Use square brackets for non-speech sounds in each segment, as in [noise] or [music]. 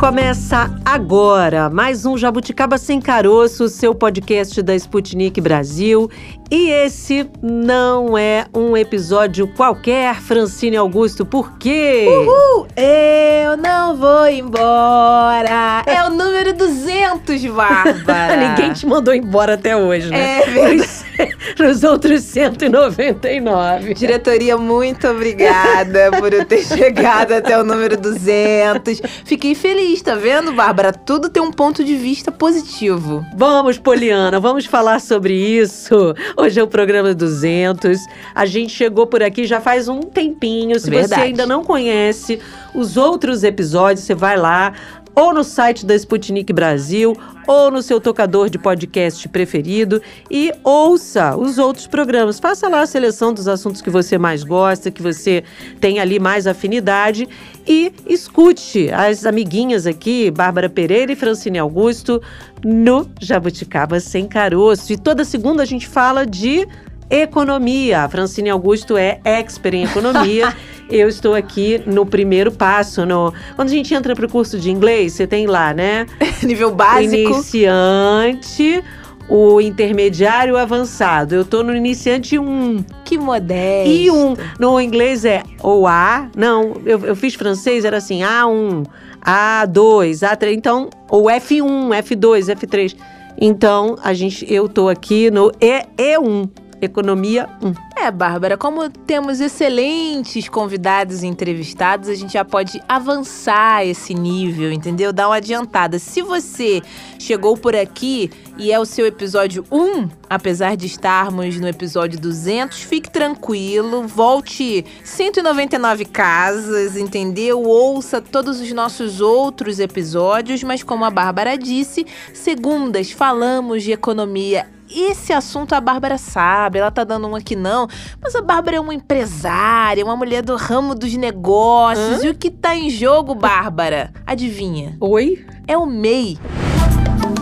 Começa agora mais um Jabuticaba Sem Caroço, seu podcast da Sputnik Brasil. E esse não é um episódio qualquer, Francine Augusto, por quê? Uhul! Eu não vou embora! É o número 200, Bárbara! [laughs] Ninguém te mandou embora até hoje, né? É verdade. [laughs] Nos outros 199. Diretoria, muito obrigada por eu ter chegado até o número 200. Fiquei feliz, tá vendo, Bárbara? Tudo tem um ponto de vista positivo. Vamos, Poliana, vamos falar sobre isso. Hoje é o programa 200. A gente chegou por aqui já faz um tempinho. Se Verdade. você ainda não conhece os outros episódios, você vai lá ou no site da Sputnik Brasil ou no seu tocador de podcast preferido e ouça os outros programas. Faça lá a seleção dos assuntos que você mais gosta, que você tem ali mais afinidade e escute as amiguinhas aqui, Bárbara Pereira e Francine Augusto, no Jabuticaba Sem Caroço. E toda segunda a gente fala de economia. A Francine Augusto é expert em economia. [laughs] Eu estou aqui no primeiro passo. No... Quando a gente entra para o curso de inglês, você tem lá, né? [laughs] Nível básico. iniciante, o intermediário avançado. Eu tô no iniciante 1. Que modesto. E um. No inglês é ou A. Não, eu, eu fiz francês, era assim, A1, A2, A3. Então, ou F1, F2, F3. Então, a gente, eu tô aqui no E, E1. Economia 1. É, Bárbara, como temos excelentes convidados e entrevistados, a gente já pode avançar esse nível, entendeu? Dar uma adiantada. Se você chegou por aqui e é o seu episódio 1, apesar de estarmos no episódio 200, fique tranquilo, volte 199 casas, entendeu? Ouça todos os nossos outros episódios, mas como a Bárbara disse, segundas falamos de economia esse assunto a Bárbara sabe, ela tá dando um aqui não, mas a Bárbara é uma empresária, uma mulher do ramo dos negócios. Hã? E o que tá em jogo, Bárbara? Adivinha? Oi? É o MEI.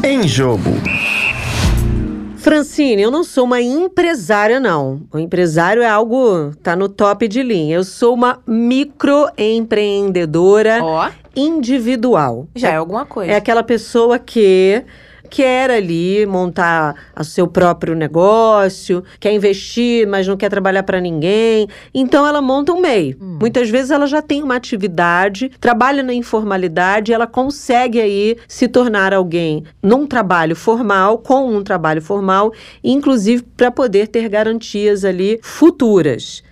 Em jogo. Francine, eu não sou uma empresária, não. O empresário é algo, tá no top de linha. Eu sou uma microempreendedora Ó, individual. já é alguma coisa. É aquela pessoa que quer ali montar o seu próprio negócio, quer investir, mas não quer trabalhar para ninguém. Então ela monta um MEI. Hum. Muitas vezes ela já tem uma atividade, trabalha na informalidade, ela consegue aí se tornar alguém num trabalho formal, com um trabalho formal, inclusive para poder ter garantias ali futuras.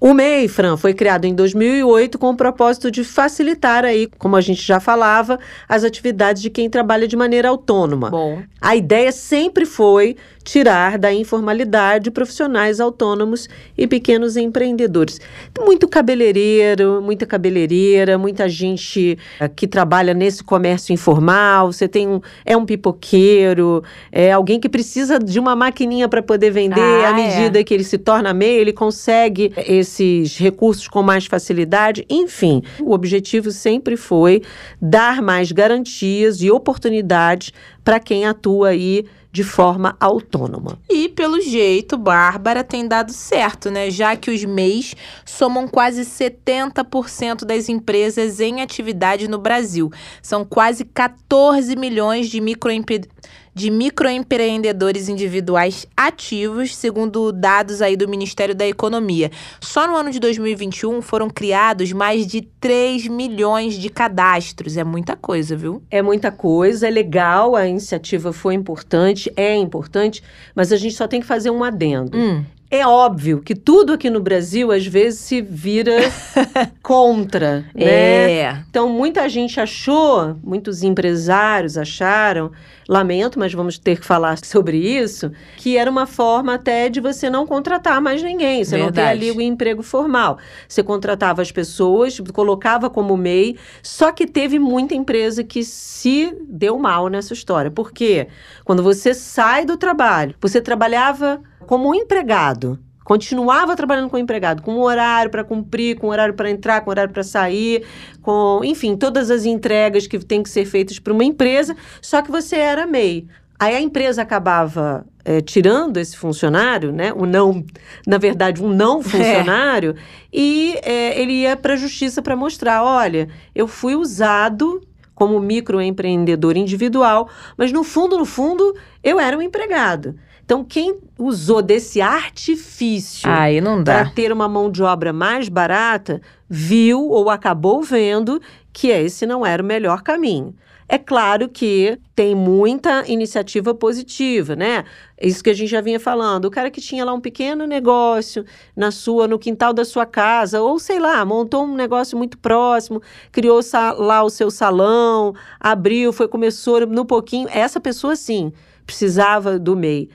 O MEI, Fran, foi criado em 2008 com o propósito de facilitar aí, como a gente já falava, as atividades de quem trabalha de maneira autônoma. Bom, A ideia sempre foi tirar da informalidade profissionais autônomos e pequenos empreendedores. Muito cabeleireiro, muita cabeleireira, muita gente eh, que trabalha nesse comércio informal. Você tem um, é um pipoqueiro, é alguém que precisa de uma maquininha para poder vender. Ah, à medida que ele se torna MEI, ele consegue esses recursos com mais facilidade. Enfim, o objetivo sempre foi dar mais garantias e oportunidades para quem atua aí de forma autônoma. e pelo jeito, Bárbara tem dado certo, né? Já que os MEIs somam quase 70% das empresas em atividade no Brasil. São quase 14 milhões de microempre... de microempreendedores individuais ativos, segundo dados aí do Ministério da Economia. Só no ano de 2021 foram criados mais de 3 milhões de cadastros. É muita coisa, viu? É muita coisa, é legal, a iniciativa foi importante, é importante, mas a gente só tem que fazer um adendo. Hum. É óbvio que tudo aqui no Brasil às vezes se vira [laughs] contra, né? É. Então, muita gente achou, muitos empresários acharam, lamento, mas vamos ter que falar sobre isso, que era uma forma até de você não contratar mais ninguém. Você não ter Verdade. ali o emprego formal. Você contratava as pessoas, colocava como MEI, só que teve muita empresa que se deu mal nessa história. Por quê? Quando você sai do trabalho, você trabalhava como um empregado. Continuava trabalhando com empregado, com um horário para cumprir, com um horário para entrar, com um horário para sair, com, enfim, todas as entregas que têm que ser feitas para uma empresa, só que você era MEI. Aí a empresa acabava é, tirando esse funcionário, né, o não, na verdade, um não [laughs] É. funcionário, e é, ele ia para a justiça para mostrar, olha, eu fui usado como microempreendedor individual, mas no fundo, no fundo, eu era um empregado. Então, quem usou desse artifício para ter uma mão de obra mais barata, viu ou acabou vendo que esse não era o melhor caminho. É claro que tem muita iniciativa positiva, né? Isso que a gente já vinha falando. O cara que tinha lá um pequeno negócio na sua, no quintal da sua casa, ou sei lá, montou um negócio muito próximo, criou lá o seu salão, abriu, foi começou no pouquinho. Essa pessoa sim precisava do MEI.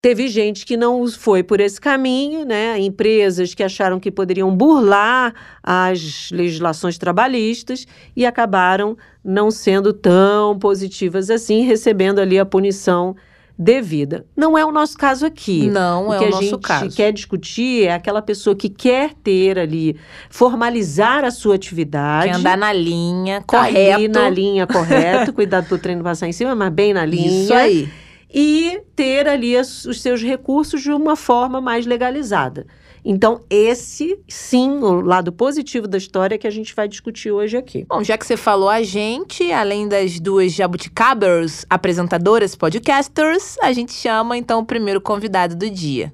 Teve gente que não foi por esse caminho, né? Empresas que acharam que poderiam burlar as legislações trabalhistas e acabaram não sendo tão positivas assim, recebendo ali a punição devida. Não é o nosso caso aqui. Não é que o a nosso gente caso. quer discutir é aquela pessoa que quer ter ali, formalizar a sua atividade. Quer andar na linha, tá correto. na linha correta, cuidado pro treino passar em cima, mas bem na linha Isso aí. E ter ali as- os seus recursos de uma forma mais legalizada. Então, esse sim, o lado positivo da história que a gente vai discutir hoje aqui. Bom, já que você falou a gente, além das duas jabuticabers, apresentadoras, podcasters, a gente chama então o primeiro convidado do dia.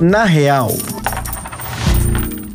Na real,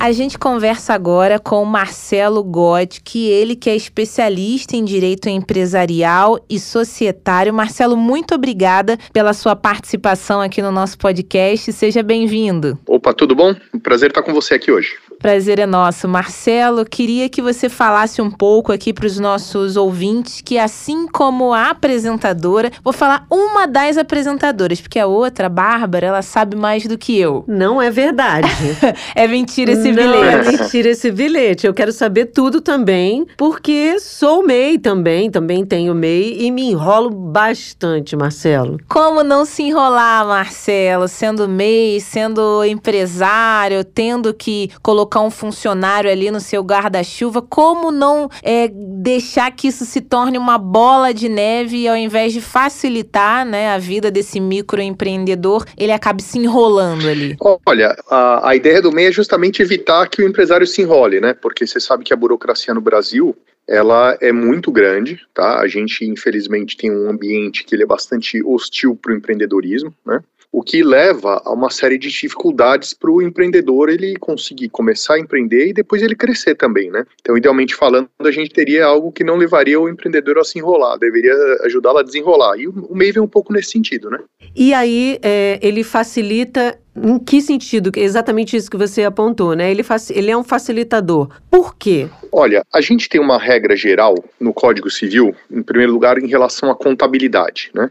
A gente conversa agora com Marcelo Gotti, que ele que é especialista em direito empresarial e societário. Marcelo, muito obrigada pela sua participação aqui no nosso podcast. Seja bem-vindo. Opa, tudo bom? Prazer estar com você aqui hoje. Prazer é nosso. Marcelo, queria que você falasse um pouco aqui para os nossos ouvintes que, assim como a apresentadora, vou falar uma das apresentadoras, porque a outra, a Bárbara, ela sabe mais do que eu. Não é verdade. [laughs] É mentira esse Não bilhete. é mentira esse bilhete. Eu quero saber tudo também, porque sou MEI também, também tenho MEI e me enrolo bastante, Marcelo. Como não se enrolar, Marcelo, sendo MEI, sendo empresário, tendo que colocar um funcionário ali no seu guarda-chuva, como não é, deixar que isso se torne uma bola de neve e ao invés de facilitar né, a vida desse microempreendedor, ele acabe se enrolando ali? Olha, a, a ideia do MEI é justamente evitar que o empresário se enrole, né? Porque você sabe que a burocracia no Brasil, ela é muito grande, tá? A gente, infelizmente, tem um ambiente que ele é bastante hostil para o empreendedorismo, né? O que leva a uma série de dificuldades para o empreendedor ele conseguir começar a empreender e depois ele crescer também, né? Então, idealmente falando, a gente teria algo que não levaria o empreendedor a se enrolar, deveria ajudá-lo a desenrolar. E o, MEI vem um pouco nesse sentido, né? E aí, é, ele facilita. Em que sentido? Exatamente isso que você apontou, né? Ele, faci- ele é um facilitador. Por quê? Olha, a gente tem uma regra geral no Código Civil, em primeiro lugar, em relação à contabilidade, né?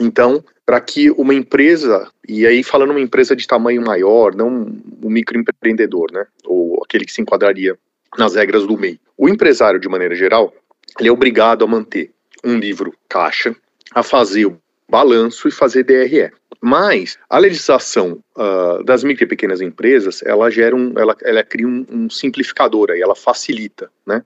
Então, para que uma empresa, e aí falando uma empresa de tamanho maior, não um microempreendedor, né? Ou aquele que se enquadraria nas regras do MEI. O empresário, de maneira geral, ele é obrigado a manter um livro caixa, a fazer o balanço e fazer DRE. Mas a legislação ah, das micro e pequenas empresas, ela gera um, ela, ela cria um, um simplificador aí, ela facilita, né?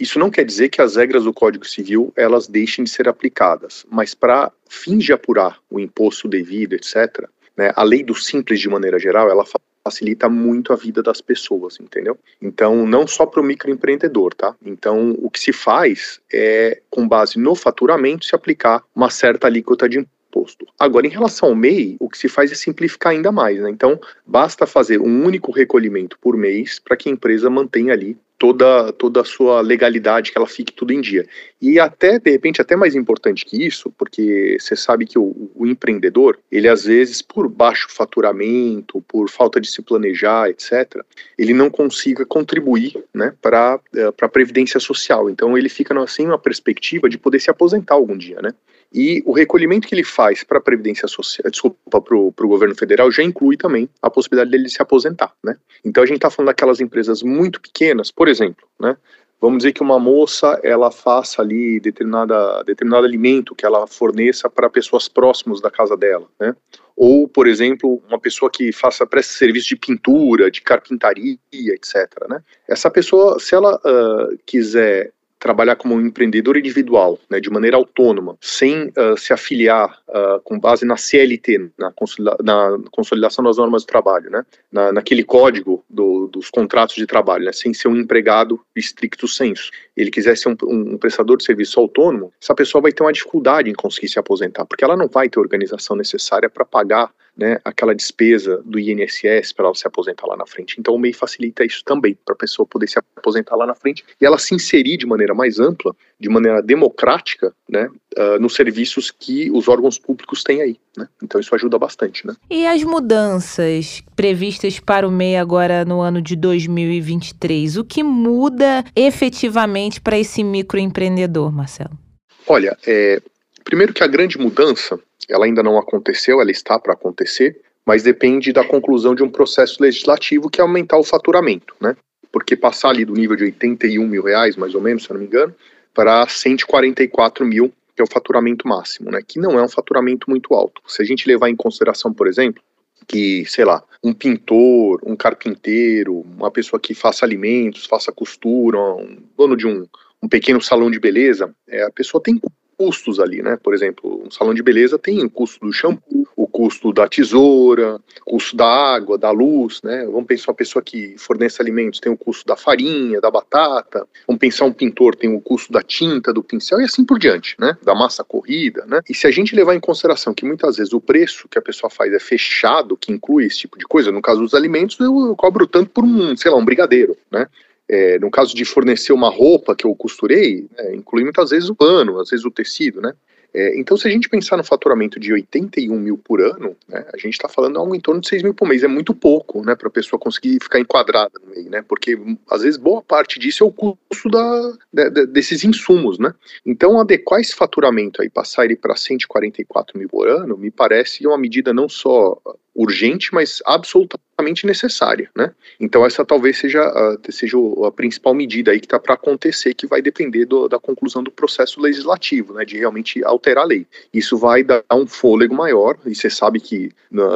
Isso não quer dizer que as regras do Código Civil elas deixem de ser aplicadas, mas para fins de apurar o imposto devido, etc., né, a lei do simples de maneira geral, ela fa- facilita muito a vida das pessoas, entendeu? Então, não só para o microempreendedor, tá? Então, o que se faz é, com base no faturamento, se aplicar uma certa alíquota de imposto. Agora, em relação ao MEI, o que se faz é simplificar ainda mais, né? Então, basta fazer um único recolhimento por mês para que a empresa mantenha ali toda, toda a sua legalidade, que ela fique tudo em dia. E até, de repente, até mais importante que isso, porque você sabe que o, o empreendedor, ele às vezes, por baixo faturamento, por falta de se planejar, etc., ele não consiga contribuir né, para a Previdência Social. Então, ele fica assim uma perspectiva de poder se aposentar algum dia, né? E o recolhimento que ele faz para a Previdência Social, desculpa, para o governo federal, já inclui também a possibilidade dele se aposentar, né? Então a gente está falando daquelas empresas muito pequenas, por exemplo, né? Vamos dizer que uma moça ela faça ali determinada, determinado alimento que ela forneça para pessoas próximas da casa dela, né? Ou, por exemplo, uma pessoa que faça presta serviço de pintura, de carpintaria, etc. Né? Essa pessoa, se ela uh, quiser trabalhar como um empreendedor individual, né, de maneira autônoma, sem uh, se afiliar uh, com base na CLT, na, consolida na, consolidação das normas do trabalho, né, na, naquele código do, dos contratos de trabalho, né, sem ser um empregado estricto senso. Ele quiser ser um, um, prestador de serviço autônomo, essa pessoa vai ter uma dificuldade em conseguir se aposentar, porque ela não vai ter a organização necessária para pagar né, aquela despesa do INSS para ela se aposentar lá na frente. Então o MEI facilita isso também, para a pessoa poder se aposentar lá na frente e ela se inserir de maneira mais ampla, de maneira democrática, né, uh, nos serviços que os órgãos públicos têm aí. Né? Então isso ajuda bastante. Né? E as mudanças previstas para o MEI agora no ano de 2023, o que muda efetivamente para esse microempreendedor, Marcelo? Olha, é, primeiro que a grande mudança ela ainda não aconteceu, ela está para acontecer, mas depende da conclusão de um processo legislativo que é aumentar o faturamento, né? Porque passar ali do nível de 81 mil reais, mais ou menos, se eu não me engano, para 144 mil, que é o faturamento máximo, né? Que não é um faturamento muito alto. Se a gente levar em consideração, por exemplo, que, sei lá, um pintor, um carpinteiro, uma pessoa que faça alimentos, faça costura, um dono de um, um pequeno salão de beleza, é, a pessoa tem custos ali, né? Por exemplo, um salão de beleza tem o custo do shampoo, o custo da tesoura, o custo da água, da luz, né? Vamos pensar uma pessoa que fornece alimentos tem o custo da farinha, da batata. Vamos pensar um pintor tem o custo da tinta, do pincel e assim por diante, né? Da massa corrida, né? E se a gente levar em consideração que muitas vezes o preço que a pessoa faz é fechado, que inclui esse tipo de coisa, no caso dos alimentos eu cobro tanto por um, sei lá, um brigadeiro, né? É, no caso de fornecer uma roupa que eu costurei, né, inclui muitas vezes o pano, às vezes o tecido, né? É, então, se a gente pensar no faturamento de 81 mil por ano, né, a gente está falando algo em torno de 6 mil por mês. É muito pouco né, para a pessoa conseguir ficar enquadrada no meio, né? Porque às vezes boa parte disso é o custo da, de, desses insumos, né? Então, adequar esse faturamento aí, passar ele para 144 mil por ano, me parece uma medida não só urgente, mas absolutamente necessária, né? Então essa talvez seja a, seja a principal medida aí que está para acontecer, que vai depender do, da conclusão do processo legislativo, né? De realmente alterar a lei. Isso vai dar um fôlego maior. E você sabe que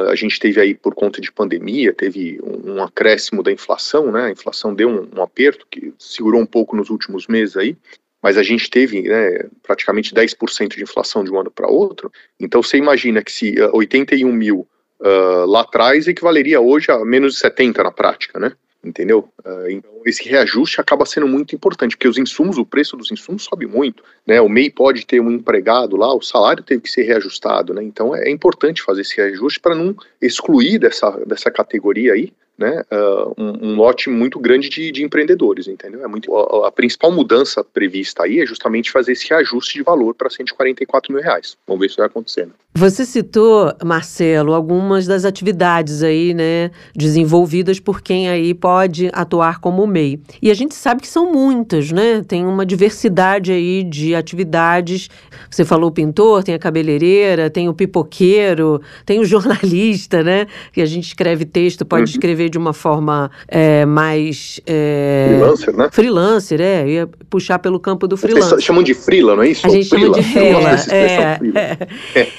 a gente teve aí por conta de pandemia, teve um, um acréscimo da inflação, né? A inflação deu um, um aperto que segurou um pouco nos últimos meses aí mas a gente teve né, praticamente 10% de inflação de um ano para outro. Então você imagina que se 81 mil uh, lá atrás equivaleria hoje a menos de 70 na prática, né? Entendeu? Uh, então esse reajuste acaba sendo muito importante, porque os insumos, o preço dos insumos sobe muito, né? O MEI pode ter um empregado lá, o salário teve que ser reajustado, né? Então é importante fazer esse reajuste para não excluir dessa, dessa categoria aí né, uh, um, um, lote muito grande de, de, empreendedores, entendeu? É muito, a, a, principal mudança prevista aí é justamente fazer esse reajuste de valor para 144 mil reais. Vamos ver se vai acontecer. Né? Você citou, Marcelo, algumas das atividades aí, né, desenvolvidas por quem aí pode atuar como MEI. E a gente sabe que são muitas, né? Tem uma diversidade aí de atividades. Você falou o pintor, tem a cabeleireira, tem o pipoqueiro, tem o [laughs] jornalista, né? Que a gente escreve texto, pode uhum. escrever escrever de uma forma é, mais. É, freelancer, né? Freelancer, é. Ia puxar pelo campo do freelancer. Vocês chamam de freela, não é isso? A gente freela. chama de freela. É,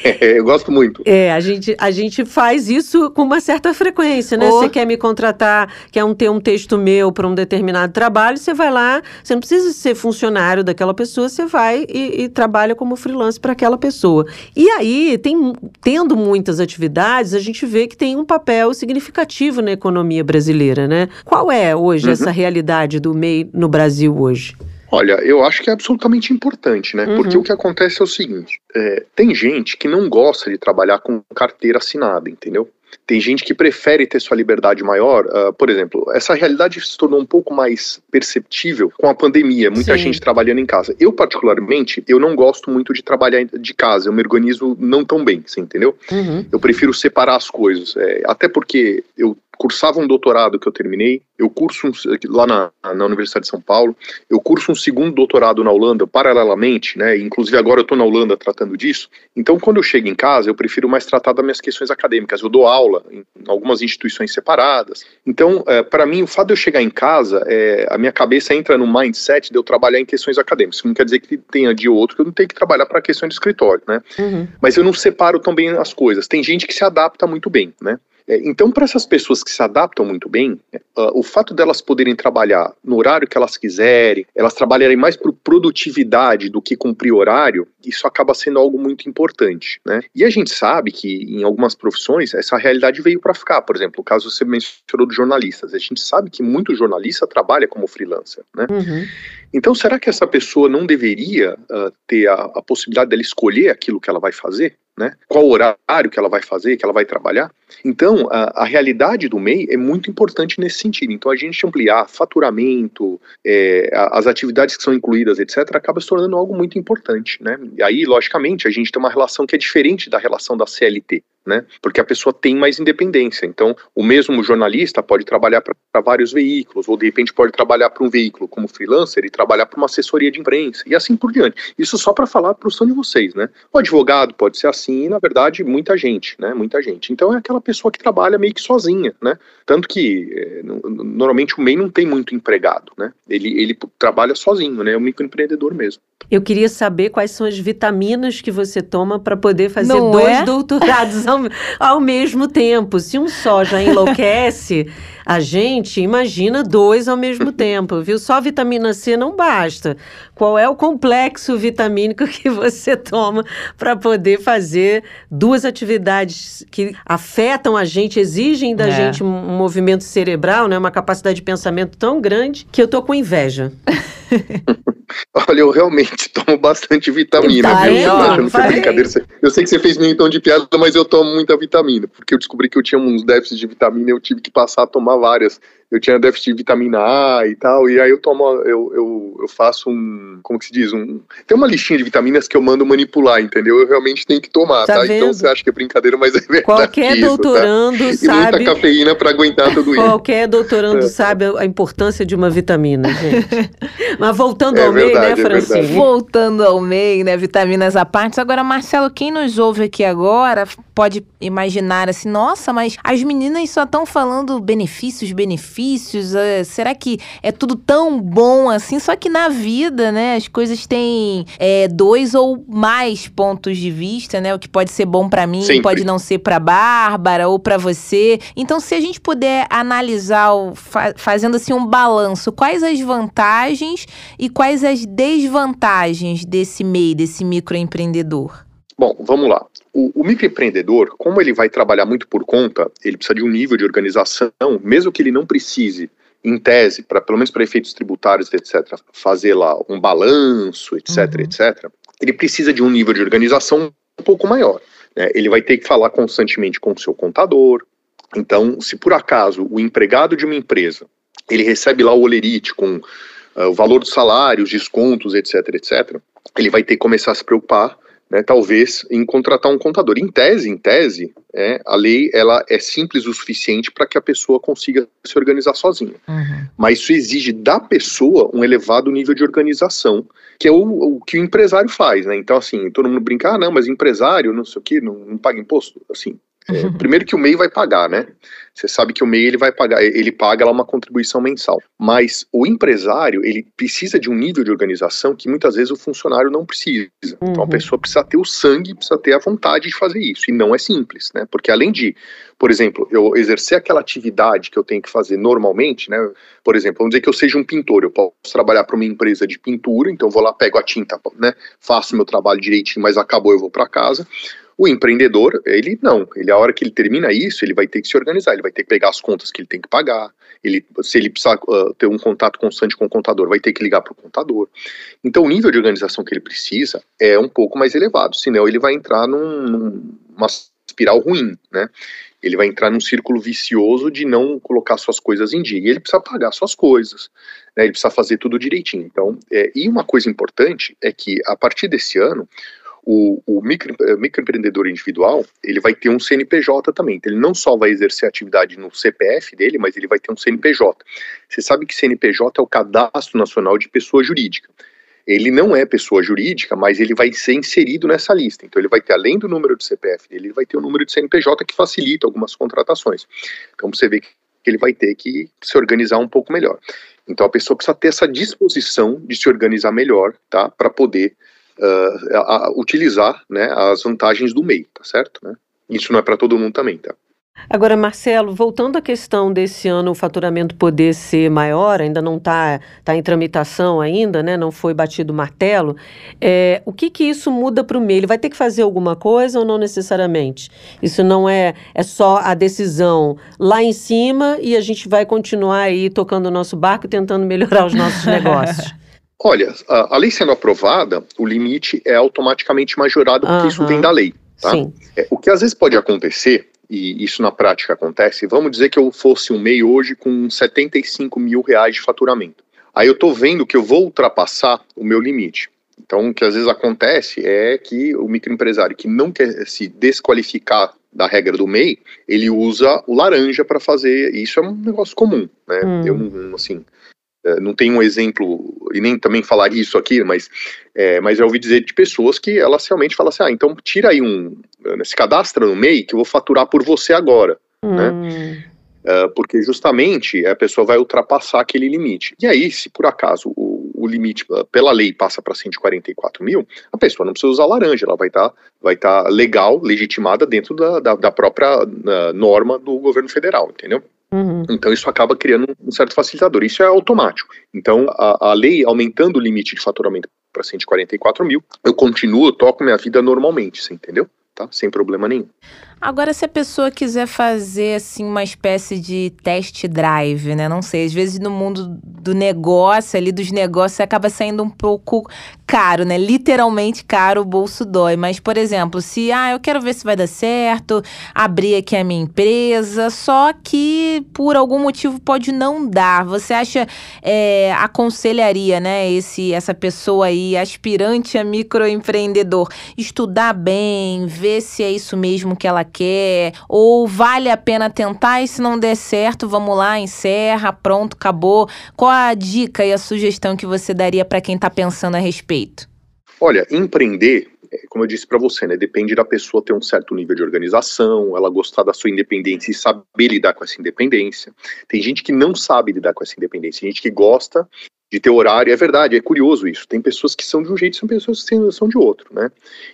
é. eu gosto muito. É, a gente, a gente faz isso com uma certa frequência, né? Você quer me contratar, quer um, ter um texto meu para um determinado trabalho, você vai lá, você não precisa ser funcionário daquela pessoa, você vai e, e trabalha como freelancer para aquela pessoa. E aí, tem, tendo muitas atividades, a gente vê que tem um papel significativo na economia economia brasileira, né? Qual é hoje uhum. essa realidade do MEI no Brasil hoje? Olha, eu acho que é absolutamente importante, né? Uhum. Porque o que acontece é o seguinte: é, tem gente que não gosta de trabalhar com carteira assinada, entendeu? Tem gente que prefere ter sua liberdade maior. Uh, por exemplo, essa realidade se tornou um pouco mais perceptível com a pandemia, muita Sim. gente trabalhando em casa. Eu, particularmente, eu não gosto muito de trabalhar de casa, eu me organizo não tão bem, você entendeu? Uhum. Eu prefiro separar as coisas. É, até porque eu cursava um doutorado que eu terminei, eu curso um, lá na, na Universidade de São Paulo, eu curso um segundo doutorado na Holanda paralelamente, né? Inclusive agora eu estou na Holanda tratando disso. Então, quando eu chego em casa, eu prefiro mais tratar das minhas questões acadêmicas. Eu dou aula em algumas instituições separadas. Então, é, para mim, o fato de eu chegar em casa, é, a minha cabeça entra no mindset de eu trabalhar em questões acadêmicas. Isso não quer dizer que tenha dia ou outro que eu não tenho que trabalhar para questões de escritório, né? Uhum. Mas eu não separo tão bem as coisas. Tem gente que se adapta muito bem, né? É, então, para essas pessoas que se adaptam muito bem, uh, o fato delas poderem trabalhar no horário que elas quiserem, elas trabalharem mais por produtividade do que cumprir horário, isso acaba sendo algo muito importante, né? E a gente sabe que em algumas profissões essa realidade veio para ficar. Por exemplo, o caso você mencionou dos jornalistas, a gente sabe que muito jornalista trabalha como freelancer, né? Uhum. Então, será que essa pessoa não deveria uh, ter a, a possibilidade dela escolher aquilo que ela vai fazer? Né? Qual horário que ela vai fazer, que ela vai trabalhar. Então, a, a realidade do MEI é muito importante nesse sentido. Então, a gente ampliar faturamento, é, as atividades que são incluídas, etc., acaba se tornando algo muito importante, né? E aí, logicamente, a gente tem uma relação que é diferente da relação da CLT né? Porque a pessoa tem mais independência. Então, o mesmo jornalista pode trabalhar para vários veículos, ou de repente pode trabalhar para um veículo como freelancer e trabalhar para uma assessoria de imprensa, e assim por diante. Isso só para falar para o som de vocês, né? O advogado pode ser assim, e na verdade, muita gente, né? Muita gente. Então, é aquela pessoa que trabalha meio que sozinha, né? Tanto que, é, normalmente, o MEI não tem muito empregado, né? Ele, ele trabalha sozinho, né? É um microempreendedor mesmo. Eu queria saber quais são as vitaminas que você toma para poder fazer não dois é? doutorados ao, ao mesmo tempo. Se um só já enlouquece [laughs] a gente, imagina dois ao mesmo tempo, viu? Só vitamina C não basta. Qual é o complexo vitamínico que você toma para poder fazer duas atividades que afetam a gente, exigem da é. gente um movimento cerebral, né? Uma capacidade de pensamento tão grande que eu tô com inveja. [laughs] [laughs] Olha, eu realmente tomo bastante vitamina, tá viu? Ó, não foi brincadeira. Eu sei que você fez meio tom de piada, mas eu tomo muita vitamina, porque eu descobri que eu tinha uns déficits de vitamina e eu tive que passar a tomar várias eu tinha déficit de vitamina A e tal, e aí eu tomo, eu, eu, eu faço um, como que se diz, um, tem uma listinha de vitaminas que eu mando manipular, entendeu? Eu realmente tenho que tomar, tá? tá? Então você acha que é brincadeira, mas é verdade. Qualquer isso, doutorando tá? sabe... E muita cafeína para aguentar tudo isso. Qualquer doutorando é. sabe a importância de uma vitamina, gente. [laughs] mas voltando é ao MEI, né, é Francine? voltando ao MEI, né, vitaminas à parte. Agora, Marcelo, quem nos ouve aqui agora pode imaginar assim, nossa, mas as meninas só estão falando benefícios, benefícios, benefícios? É, será que é tudo tão bom assim? Só que na vida, né, as coisas têm é, dois ou mais pontos de vista, né? O que pode ser bom para mim Sempre. pode não ser para Bárbara ou para você. Então, se a gente puder analisar, fa fazendo assim um balanço, quais as vantagens e quais as desvantagens desse MEI, desse microempreendedor? Bom, vamos lá. O, o, microempreendedor, como ele vai trabalhar muito por conta, ele precisa de um nível de organização, mesmo que ele não precise, em tese, para pelo menos para efeitos tributários, etc., fazer lá um balanço, etc., uhum. etc., ele precisa de um nível de organização um pouco maior. Né? Ele vai ter que falar constantemente com o seu contador. Então, se por acaso o empregado de uma empresa ele recebe lá o olerite com uh, o valor do salário, os descontos, etc., etc., ele vai ter que começar a se preocupar né, talvez em contratar um contador. Em tese, em tese, é, a lei ela é simples o suficiente para que a pessoa consiga se organizar sozinha. Uhum. Mas isso exige da pessoa um elevado nível de organização, que é o, o que o empresário faz, né? Então, assim, todo mundo brinca, ah, não, mas empresário, não sei o que, não, não paga imposto. Assim, é, primeiro que o MEI vai pagar, né? Você sabe que o MEI ele vai pagar, ele paga lá uma contribuição mensal. Mas o empresário, ele precisa de um nível de organização que muitas vezes o funcionário não precisa. Uhum. Então a uhum. pessoa precisa ter o sangue, precisa ter a vontade de fazer isso. E não é simples, né? Porque além de, por exemplo, eu exercer aquela atividade que eu tenho que fazer normalmente, né? Por exemplo, vamos dizer que eu seja um pintor, eu posso trabalhar para uma empresa de pintura, então eu vou lá, pego a tinta, né? Faço meu trabalho direitinho, mas acabou, eu vou para casa o empreendedor, ele não. Ele, a hora que ele termina isso, ele vai ter que se organizar, ele vai ter que pegar as contas que ele tem que pagar. Ele, se ele precisar uh, ter um contato constante com o contador, vai ter que ligar para o contador. Então, o nível de organização que ele precisa é um pouco mais elevado, senão ele vai entrar num, numa espiral ruim, né? Ele vai entrar num círculo vicioso de não colocar suas coisas em dia. E ele precisa pagar suas coisas, né? Ele precisa fazer tudo direitinho. Então, é, e uma coisa importante é que a partir desse ano o, o micro, eh, microempreendedor individual, ele vai ter um CNPJ também. Então, ele não só vai exercer atividade no CPF dele, mas ele vai ter um CNPJ. Você sabe que CNPJ é o Cadastro Nacional de Pessoa Jurídica. Ele não é pessoa jurídica, mas ele vai ser inserido nessa lista. Então, ele vai ter, além do número de CPF dele, ele vai ter o um número de CNPJ que facilita algumas contratações. Então, você vê que ele vai ter que se organizar um pouco melhor. Então, a pessoa precisa ter essa disposição de se organizar melhor, tá? Para poder uh, a, a utilizar né, as vantagens do MEI, tá certo? Né? Isso não é para todo mundo também, tá? Agora, Marcelo, voltando à questão desse ano o faturamento poder ser maior, ainda não está tá em tramitação ainda, né? Não foi batido o martelo. É, o que que isso muda para o MEI? Ele vai ter que fazer alguma coisa ou não necessariamente? Isso não é, é só a decisão lá em cima e a gente vai continuar aí tocando o nosso barco e tentando melhorar os nossos [laughs] negócios. Olha, a, a, lei sendo aprovada, o limite é automaticamente majorado porque uhum. isso vem da lei. Tá? Sim. É, o que às vezes pode acontecer e isso na prática acontece, vamos dizer que eu fosse um MEI hoje com 75 mil reais de faturamento. Aí eu estou vendo que eu vou ultrapassar o meu limite. Então, o que às vezes acontece é que o microempresário que não quer se desqualificar da regra do MEI, ele usa o laranja para fazer. Isso é um negócio comum, né? Hum. Eu não, assim, não tenho um exemplo, e nem também falaria isso aqui, mas, é, mas eu ouvi dizer de pessoas que elas realmente falam assim, ah, então tira aí um, se cadastra no MEI que eu vou faturar por você agora, né? hum. né? Uh, porque justamente a pessoa vai ultrapassar aquele limite. E aí, se por acaso o, o limite uh, pela lei passa para 144 mil, a pessoa não precisa usar laranja, ela vai estar tá, vai tá legal, legitimada dentro da, da, da própria uh, norma do governo federal, entendeu? Uhum. Então isso acaba criando um certo facilitador. Isso é automático. Então a, a lei aumentando o limite de faturamento para 144 mil, eu continuo, eu toco minha vida normalmente, você entendeu? Tá? Sem problema nenhum. Agora, se a pessoa quiser fazer assim uma espécie de test drive, né? Não sei, às vezes no mundo do negócio, ali dos negócios, acaba saindo um pouco caro, né? Literalmente caro, o bolso dói. Mas, por exemplo, se ah, eu quero ver se vai dar certo, abrir aqui a minha empresa, só que por algum motivo pode não dar. Você acha é, aconselharia, né? Esse, essa pessoa aí, aspirante a microempreendedor, estudar bem, ver se é isso mesmo que ela quer, ou vale a pena tentar e se não der certo, vamos lá, encerra, pronto, acabou. Qual a dica e a sugestão que você daria para quem está pensando a respeito? Olha, empreender é, como eu disse para você, né, depende da pessoa ter um certo nível de organização, ela gostar da sua independência e saber lidar com essa independência. Tem gente que não sabe lidar com essa independência, tem gente que gosta de ter horário, é verdade, é curioso isso. Tem pessoas que são de um jeito, são pessoas que são de outro, né?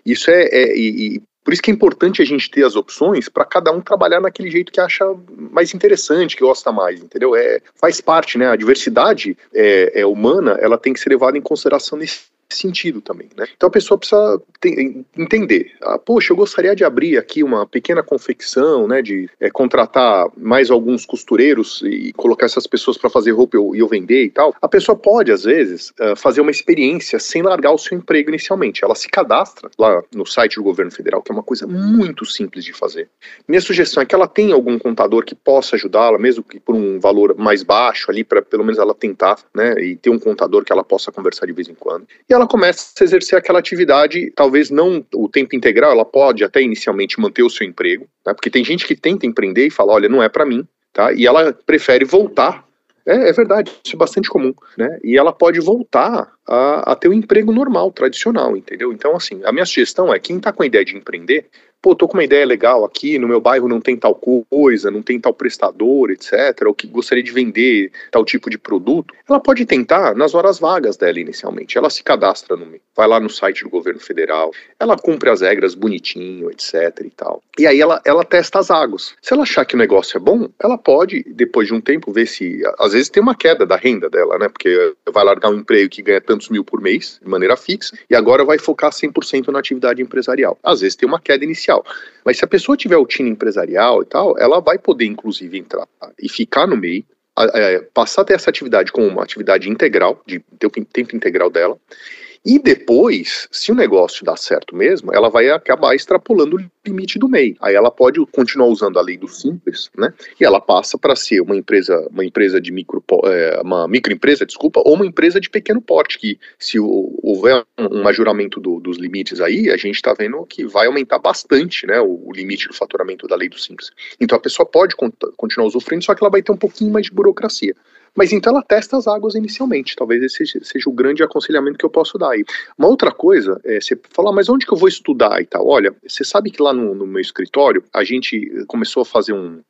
Isso é, é e, e por isso que é importante a gente ter as opções para cada um trabalhar naquele jeito que acha mais interessante, que gosta mais, entendeu? É, faz parte, né? A diversidade é, é humana, ela tem que ser levada em consideração nesse sentido também, né? Então a pessoa precisa entender, ah, poxa, eu gostaria de abrir aqui uma pequena confecção, né, de é, contratar mais alguns costureiros e colocar essas pessoas para fazer roupa e eu, eu, vender e tal. A pessoa pode, às vezes, uh, fazer uma experiência sem largar o seu emprego inicialmente. Ela se cadastra lá no site do governo federal, que é uma coisa muito simples de fazer. Minha sugestão é que ela tenha algum contador que possa ajudá-la, mesmo que por um valor mais baixo ali, para pelo menos ela tentar, né, e ter um contador que ela possa conversar de vez em quando. E ela ela começa a exercer aquela atividade, talvez não o tempo integral, ela pode até inicialmente manter o seu emprego, né? porque tem gente que tenta empreender e fala, olha, não é para mim, tá? E ela prefere voltar. É, é, verdade, isso é bastante comum, né? E ela pode voltar a, a ter um emprego normal, tradicional, entendeu? Então, assim, a minha sugestão é quem está com a ideia de empreender, pô, tô com uma ideia legal aqui, no meu bairro não tem tal coisa, não tem tal prestador, etc., ou que gostaria de vender tal tipo de produto, ela pode tentar nas horas vagas dela inicialmente. Ela se cadastra no vai lá no site do governo federal, ela cumpre as regras bonitinho, etc. e tal. E aí ela, ela testa as águas. Se ela achar que o negócio é bom, ela pode, depois de um tempo, ver se. Às vezes tem uma queda da renda dela, né? Porque vai largar um emprego que ganha tantos mil por mês, de maneira fixa, e agora vai focar 100% na atividade empresarial. Às vezes tem uma queda inicial. Mas se a pessoa tiver o time empresarial e tal, ela vai poder, inclusive, entrar e ficar no meio, é, passar a ter essa atividade como uma atividade integral, de tempo integral dela, e depois, se o negócio dá certo mesmo, ela vai acabar extrapolando o limite do MEI. Aí ela pode continuar usando a lei do simples, né? E ela passa para ser uma empresa, uma empresa de micro, é, uma microempresa, desculpa, ou uma empresa de pequeno porte, que se houver um majoramento do, dos limites aí, a gente está vendo que vai aumentar bastante, né? O, o, limite do faturamento da lei do simples. Então a pessoa pode continuar usufruindo, só que ela vai ter um pouquinho mais de burocracia. Mas então ela testa as águas inicialmente. Talvez esse seja, o grande aconselhamento que eu posso dar aí. Uma outra coisa é você falar, mas onde que eu vou estudar e tal? Olha, você sabe que lá no, no meu escritório a gente começou a fazer um,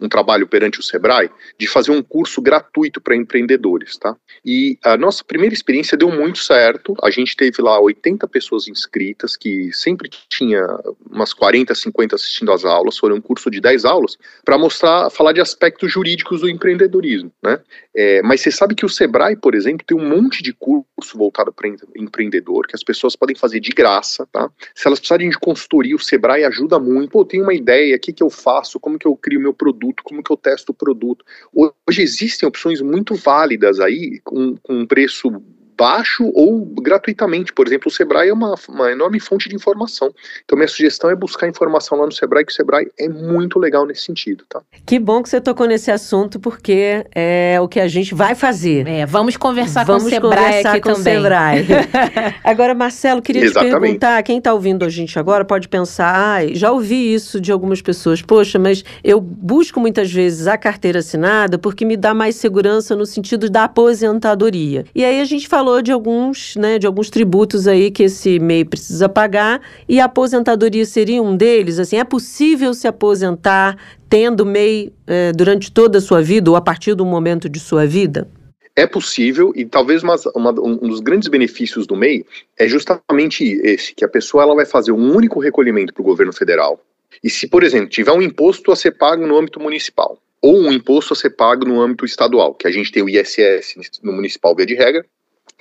um trabalho perante o Sebrae de fazer um curso gratuito para empreendedores, tá? E a nossa primeira experiência deu muito certo. A gente teve lá 80 pessoas inscritas, que sempre tinha umas 40, 50 assistindo às aulas. Foi um curso de 10 aulas para mostrar, falar de aspectos jurídicos do empreendedorismo, né? É, mas você sabe que o Sebrae, por exemplo, tem um monte de curso voltado para empreendedor que as pessoas podem fazer de graça, tá? Se elas precisarem de consultoria, o Sebrae ajuda muito. Pô, tem uma ideia, o que, que eu faço, como que eu crio meu produto, como que eu testo o produto. Hoje existem opções muito válidas aí, com, com um preço baixo ou gratuitamente. Por exemplo, o Sebrae é uma, uma enorme fonte de informação. Então, minha sugestão é buscar informação lá no Sebrae, que o Sebrae é muito legal nesse sentido, tá? Que bom que você tocou nesse assunto, porque é o que a gente vai fazer. É, vamos conversar vamos com o Sebrae conversar aqui com também. O Sebrae. [laughs] agora, Marcelo, queria Exatamente. te perguntar, quem está ouvindo a gente agora pode pensar, ah, já ouvi isso de algumas pessoas, poxa, mas eu busco muitas vezes a carteira assinada porque me dá mais segurança no sentido da aposentadoria. E aí a gente falou falou de alguns, né, de alguns tributos aí que esse MEI precisa pagar e a aposentadoria seria um deles. Assim, é possível se aposentar tendo MEI eh, durante toda a sua vida ou a partir do momento de sua vida? É possível e talvez uma, uma, um dos grandes benefícios do MEI é justamente esse, que a pessoa ela vai fazer um único recolhimento para o governo federal. E se, por exemplo, tiver um imposto a ser pago no âmbito municipal, ou um imposto a ser pago no âmbito estadual, que a gente tem o ISS no municipal via de regra,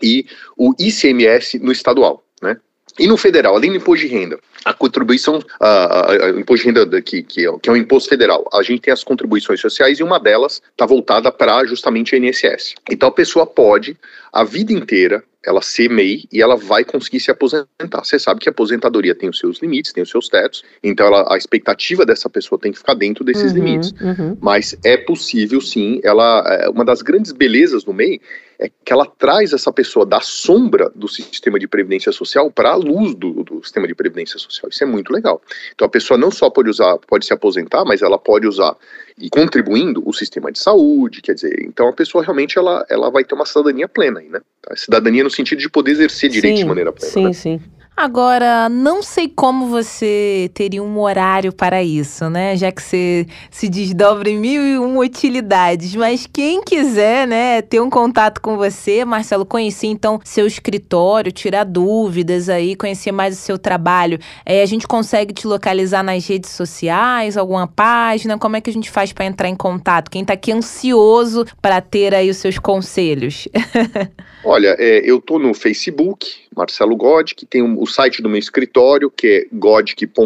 e o ICMS no estadual, né? E no federal, além do imposto de renda, a contribuição, uh, imposto de renda que, que, é, que é um imposto federal, a gente tem as contribuições sociais e uma delas está voltada para justamente a INSS. Então a pessoa pode, a vida inteira, ela ser MEI e ela vai conseguir se aposentar. Você sabe que a aposentadoria tem os seus limites, tem os seus tetos, então ela, a expectativa dessa pessoa tem que ficar dentro desses uhum, limites. Uhum. Mas é possível sim, ela, é, uma das grandes belezas do MEI é que ela traz essa pessoa da sombra do sistema de previdência social para a luz do, do, sistema de previdência social. Isso é muito legal. Então a pessoa não só pode usar, pode se aposentar, mas ela pode usar e contribuindo o sistema de saúde, quer dizer, então a pessoa realmente ela, ela vai ter uma cidadania plena, aí, né? A cidadania no sentido de poder exercer direitos de maneira plena. Sim, né? sim. Agora, não sei como você teria um horário para isso, né? Já que você se desdobra em mil e uma utilidades. Mas quem quiser, né, ter um contato com você, Marcelo, conhecer então seu escritório, tirar dúvidas aí, conhecer mais o seu trabalho, é, a gente consegue te localizar nas redes sociais, alguma página? Como é que a gente faz para entrar em contato? Quem está aqui ansioso para ter aí os seus conselhos? [laughs] Olha, é, eu tô no Facebook, Marcelo Godic, tem o site do meu escritório, que é godic.law.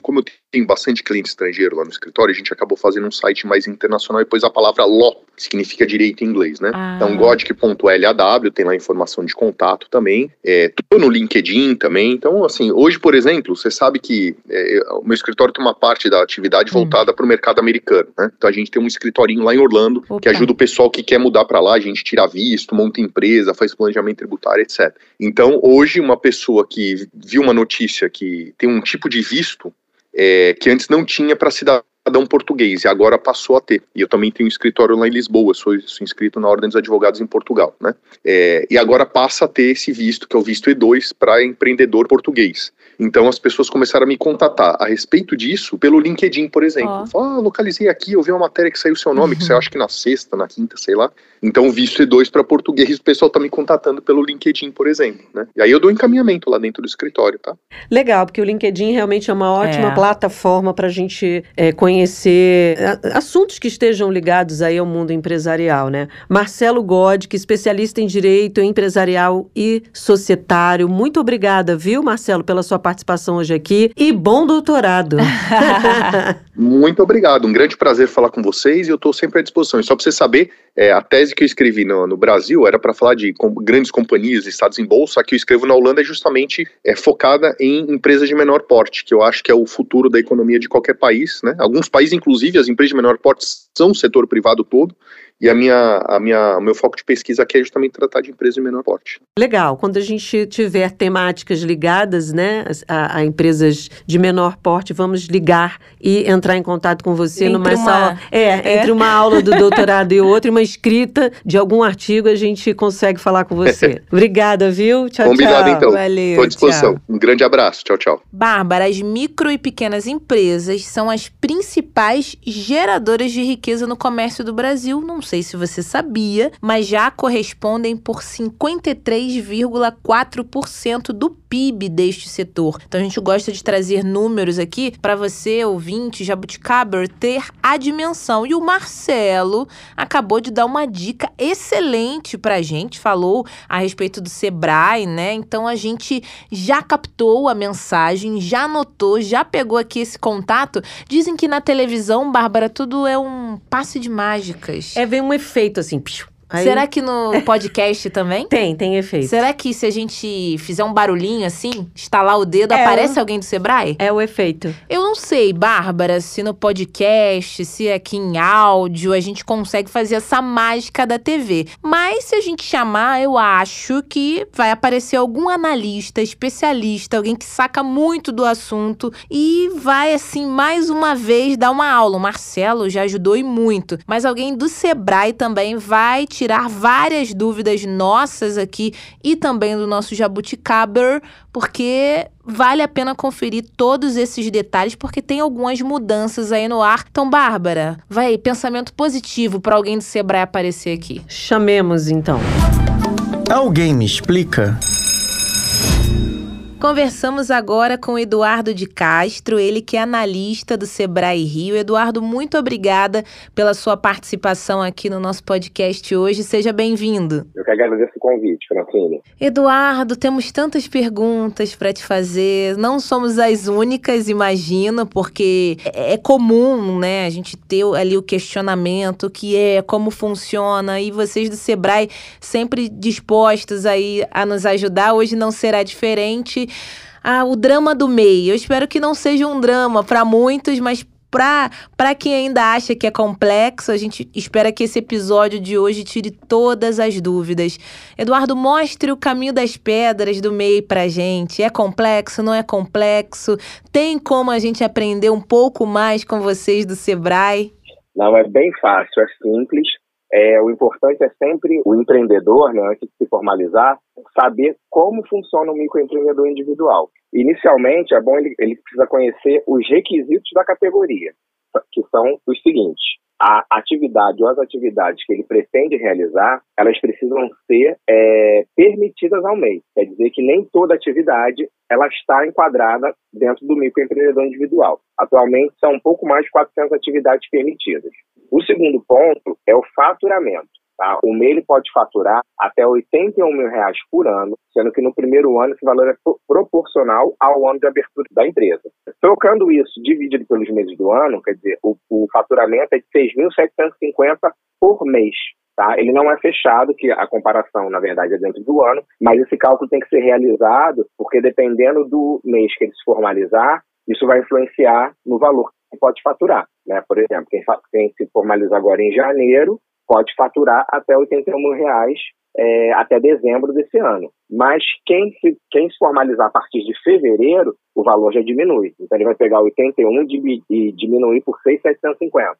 Como eu tenho bastante cliente estrangeiro lá no escritório, a gente acabou fazendo um site mais internacional e depois a palavra law, que significa direito em inglês, né? Ah. Então, godic.law, tem lá informação de contato também. É, tô no LinkedIn também. Então, assim, hoje, por exemplo, você sabe que é, o meu escritório tem uma parte da atividade hum. voltada para o mercado americano, né? Então, a gente tem um escritorinho lá em Orlando, Opa. que ajuda o pessoal que quer mudar para lá, a gente tira visto, monta empresa, faz planejamento tributário, etc. Então, hoje, uma pessoa que viu uma notícia que tem um tipo de visto é, que antes não tinha para cidadão português e agora passou a ter. E eu também tenho um escritório lá em Lisboa, sou, sou inscrito na Ordem dos Advogados em Portugal, né? É, e agora passa a ter esse visto, que é o visto E2, para empreendedor português. Então as pessoas começaram a me contatar a respeito disso pelo LinkedIn, por exemplo. Oh. Ah, localizei aqui, eu vi uma matéria que saiu o seu nome, uhum. que você acha que na sexta, na quinta, sei lá. Então o visto E2 para português, o pessoal tá me contatando pelo LinkedIn, por exemplo, né? E aí eu dou encaminhamento lá dentro do escritório, tá? Legal, porque o LinkedIn realmente é uma ótima é. plataforma para a gente é, conhecer assuntos que estejam ligados aí ao mundo empresarial, né? Marcelo God, que é especialista em direito empresarial e societário. Muito obrigada, viu, Marcelo, pela sua participação hoje aqui e bom doutorado. [laughs] Muito obrigado, um grande prazer falar com vocês e eu estou sempre à disposição. E só para você saber, é, a tese que eu escrevi no, no Brasil era para falar de com, grandes companhias listadas em bolsa, a que eu escrevo na Holanda é justamente é, focada em empresas de menor porte, que eu acho que é o futuro da economia de qualquer país. Né? Alguns países, inclusive, as empresas de menor porte são o setor privado todo, e a minha, a minha, o meu foco de pesquisa aqui é justamente tratar de empresas de menor porte. Legal. Quando a gente tiver temáticas ligadas né, a, a empresas de menor porte, vamos ligar e entrar em contato com você entre numa uma, sala. É, é, entre uma aula do doutorado e outra, uma escrita de algum artigo, a gente consegue falar com você. [laughs] Obrigada, viu? Tchau, Combinado, tchau. então. Valeu. Estou à disposição. Tchau. Um grande abraço. Tchau, tchau. Bárbara, as micro e pequenas empresas são as principais geradoras de riqueza no comércio do Brasil. Não sei se você sabia, mas já correspondem por 53,4% do PIB deste setor. Então a gente gosta de trazer números aqui para você, ouvinte, jabuticaber, ter a dimensão. E o Marcelo acabou de dar uma dica excelente para a gente, falou a respeito do Sebrae, né? Então a gente já captou a mensagem, já anotou, já pegou aqui esse contato. Dizem que na televisão, Bárbara, tudo é um passe de mágicas. É, vem um efeito assim, psiu, Aí... Será que no [laughs] podcast também? Tem, tem efeito. Será que se a gente fizer um barulhinho assim, estalar o dedo, é aparece o... alguém do Sebrae? É o efeito. Eu não sei, Bárbara, se no podcast, se aqui em áudio, a gente consegue fazer essa mágica da TV. Mas se a gente chamar, eu acho que vai aparecer algum analista, especialista, alguém que saca muito do assunto e vai, assim, mais uma vez dar uma aula. O Marcelo já ajudou e muito. Mas alguém do Sebrae também vai te tirar várias dúvidas nossas aqui e também do nosso Jabuticaber, porque vale a pena conferir todos esses detalhes, porque tem algumas mudanças aí no ar. Então, Bárbara, vai, pensamento positivo para alguém do Sebrae aparecer aqui. Chamemos então. Alguém me explica? Conversamos agora com Eduardo de Castro, ele que é analista do Sebrae Rio. Eduardo, muito obrigada pela sua participação aqui no nosso podcast hoje. Seja bem-vindo. Eu que agradeço o convite, Francine. Eduardo, temos tantas perguntas para te fazer. Não somos as únicas, imagino, porque é, é comum, né, a gente ter ali o questionamento, o que é, como funciona, e vocês do Sebrae sempre dispostos aí a nos ajudar. Hoje não será diferente ah, o drama do MEI. Eu espero que não seja um drama para muitos, mas para quem ainda acha que é complexo, a gente espera que esse episódio de hoje tire todas as dúvidas. Eduardo, mostre o caminho das pedras do MEI para gente. É complexo, não é complexo? Tem como a gente aprender um pouco mais com vocês do Sebrae? Não, é bem fácil, é simples. É, o importante é sempre o empreendedor, né, antes de se formalizar, saber como funciona o microempreendedor individual. Inicialmente, é bom ele, ele precisa conhecer os requisitos da categoria, que são os seguintes: a atividade ou as atividades que ele pretende realizar, elas precisam ser é, permitidas ao MEI. Quer dizer que nem toda atividade ela está enquadrada dentro do microempreendedor individual. Atualmente são um pouco mais de 400 atividades permitidas. O segundo ponto é o faturamento. Tá? O MEI pode faturar até 81 mil reais por ano, sendo que no primeiro ano esse valor é proporcional ao ano de abertura da empresa. Trocando isso dividido pelos meses do ano, quer dizer, o, o faturamento é de 6.750 por mês. Tá? Ele não é fechado, que a comparação, na verdade, é dentro do ano, mas esse cálculo tem que ser realizado, porque dependendo do mês que ele se formalizar, isso vai influenciar no valor que pode faturar. Né? Por exemplo, quem, quem se formaliza agora em janeiro pode faturar até 81 mil reais é, até dezembro desse ano. Mas quem se, quem se formalizar a partir de fevereiro, o valor já diminui. Então ele vai pegar 81 e diminuir por 6,750.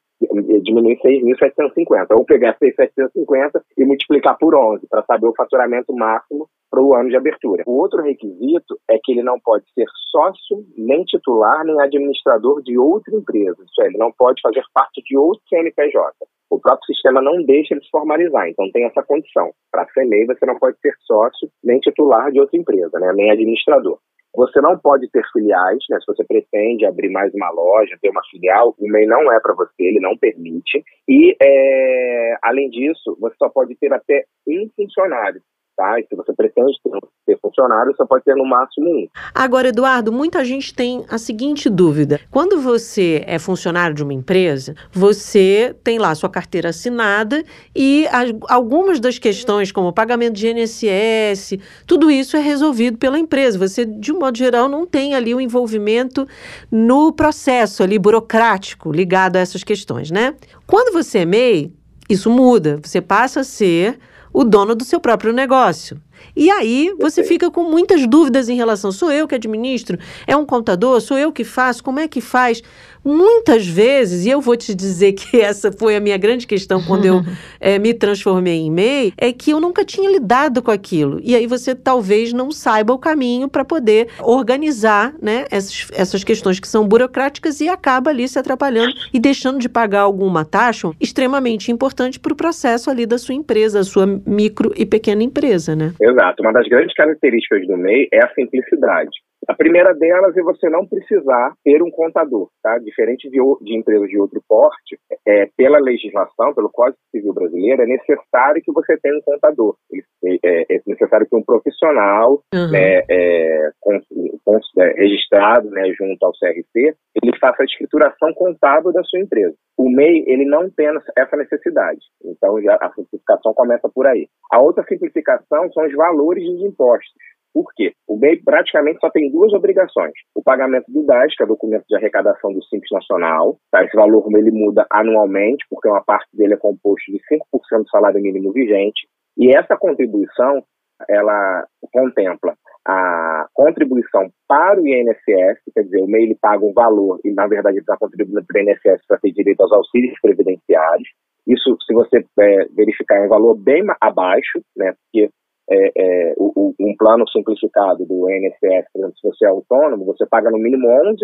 Diminuir 6.750. Ou pegar 6.750 e multiplicar por 11 para saber o faturamento máximo para o ano de abertura. O outro requisito é que ele não pode ser sócio, nem titular, nem administrador de outra empresa. Isso é, ele não pode fazer parte de outro CNPJ. O próprio sistema não deixa ele se formalizar, então tem essa condição. Para ser MEI, você não pode ser sócio, nem titular de outra empresa, né? nem administrador. Você não pode ter filiais, né? Se você pretende abrir mais uma loja, ter uma filial, o MEI não é para você, ele não permite. E, é, além disso, você só pode ter até um funcionário tá? E se você pretende ter, funcionário, você pode ter no máximo um. Agora, Eduardo, muita gente tem a seguinte dúvida: quando você é funcionário de uma empresa, você tem lá sua carteira assinada e as, algumas das questões, como o pagamento de INSS, tudo isso é resolvido pela empresa. Você, de um modo geral, não tem ali o envolvimento no processo ali burocrático ligado a essas questões, né? Quando você é MEI, isso muda. Você passa a ser o dono do seu próprio negócio. E aí você fica com muitas dúvidas em relação: sou eu que administro? É um contador? Sou eu que faço? Como é que faz? Muitas vezes, e eu vou te dizer que [laughs] essa foi a minha grande questão quando eu é, [laughs] me transformei em MEI, é que eu nunca tinha lidado com aquilo. E aí você talvez não saiba o caminho para poder organizar né, essas, essas questões que são burocráticas e acaba ali se atrapalhando e deixando de pagar alguma taxa extremamente importante para o processo ali da sua empresa, a sua micro e pequena empresa, né? Exato. Uma das grandes características do MEI é a simplicidade. A primeira delas é você não precisar ter um contador, tá? Diferente de, de empresas de outro porte, é, pela legislação, pelo Código Civil Brasileiro, é necessário que você tenha um contador. É, é necessário que um profissional uhum. né, é, com, com, é, registrado né, junto ao CRC, ele faça a escrituração contábil da sua empresa. O MEI, ele não tem essa necessidade. Então, já, a simplificação começa por aí. A outra simplificação são os valores dos impostos. Por quê? O MEI praticamente só tem duas obrigações. O pagamento do DAS, que é o documento de arrecadação do Simples Nacional. Tá? Esse valor ele muda anualmente, porque uma parte dele é composto de 5% do salário mínimo vigente. E essa contribuição, ela contempla a contribuição para o INSS, quer dizer, o MEI ele paga um valor e, na verdade, ele está contribuindo para o INSS para ter direito aos auxílios previdenciários. Isso, se você é, verificar, é um valor bem abaixo, né, porque é, é, o, um plano simplificado do INSS, por exemplo, se você é autônomo, você paga no mínimo 11%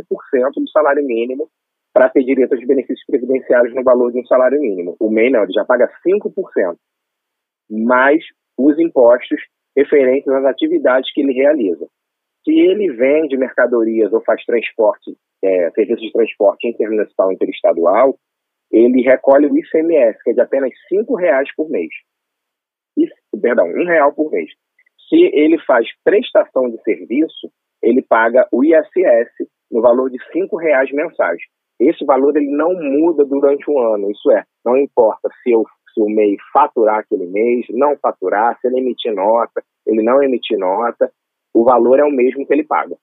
do salário mínimo para ter direito aos benefícios previdenciários no valor de um salário mínimo. O MEI não, ele já paga 5%, mais os impostos referentes às atividades que ele realiza. Se ele vende mercadorias ou faz transporte, é, serviços de transporte intermunicipal interestadual, ele recolhe o ICMS, que é de apenas R$ reais por mês perdão, um real por mês. Se ele faz prestação de serviço, ele paga o ISS no valor de cinco reais mensais. Esse valor ele não muda durante o ano, isso é, não importa se, eu, se o MEI faturar aquele mês, não faturar, se ele emitir nota, ele não emitir nota, o valor é o mesmo que ele paga.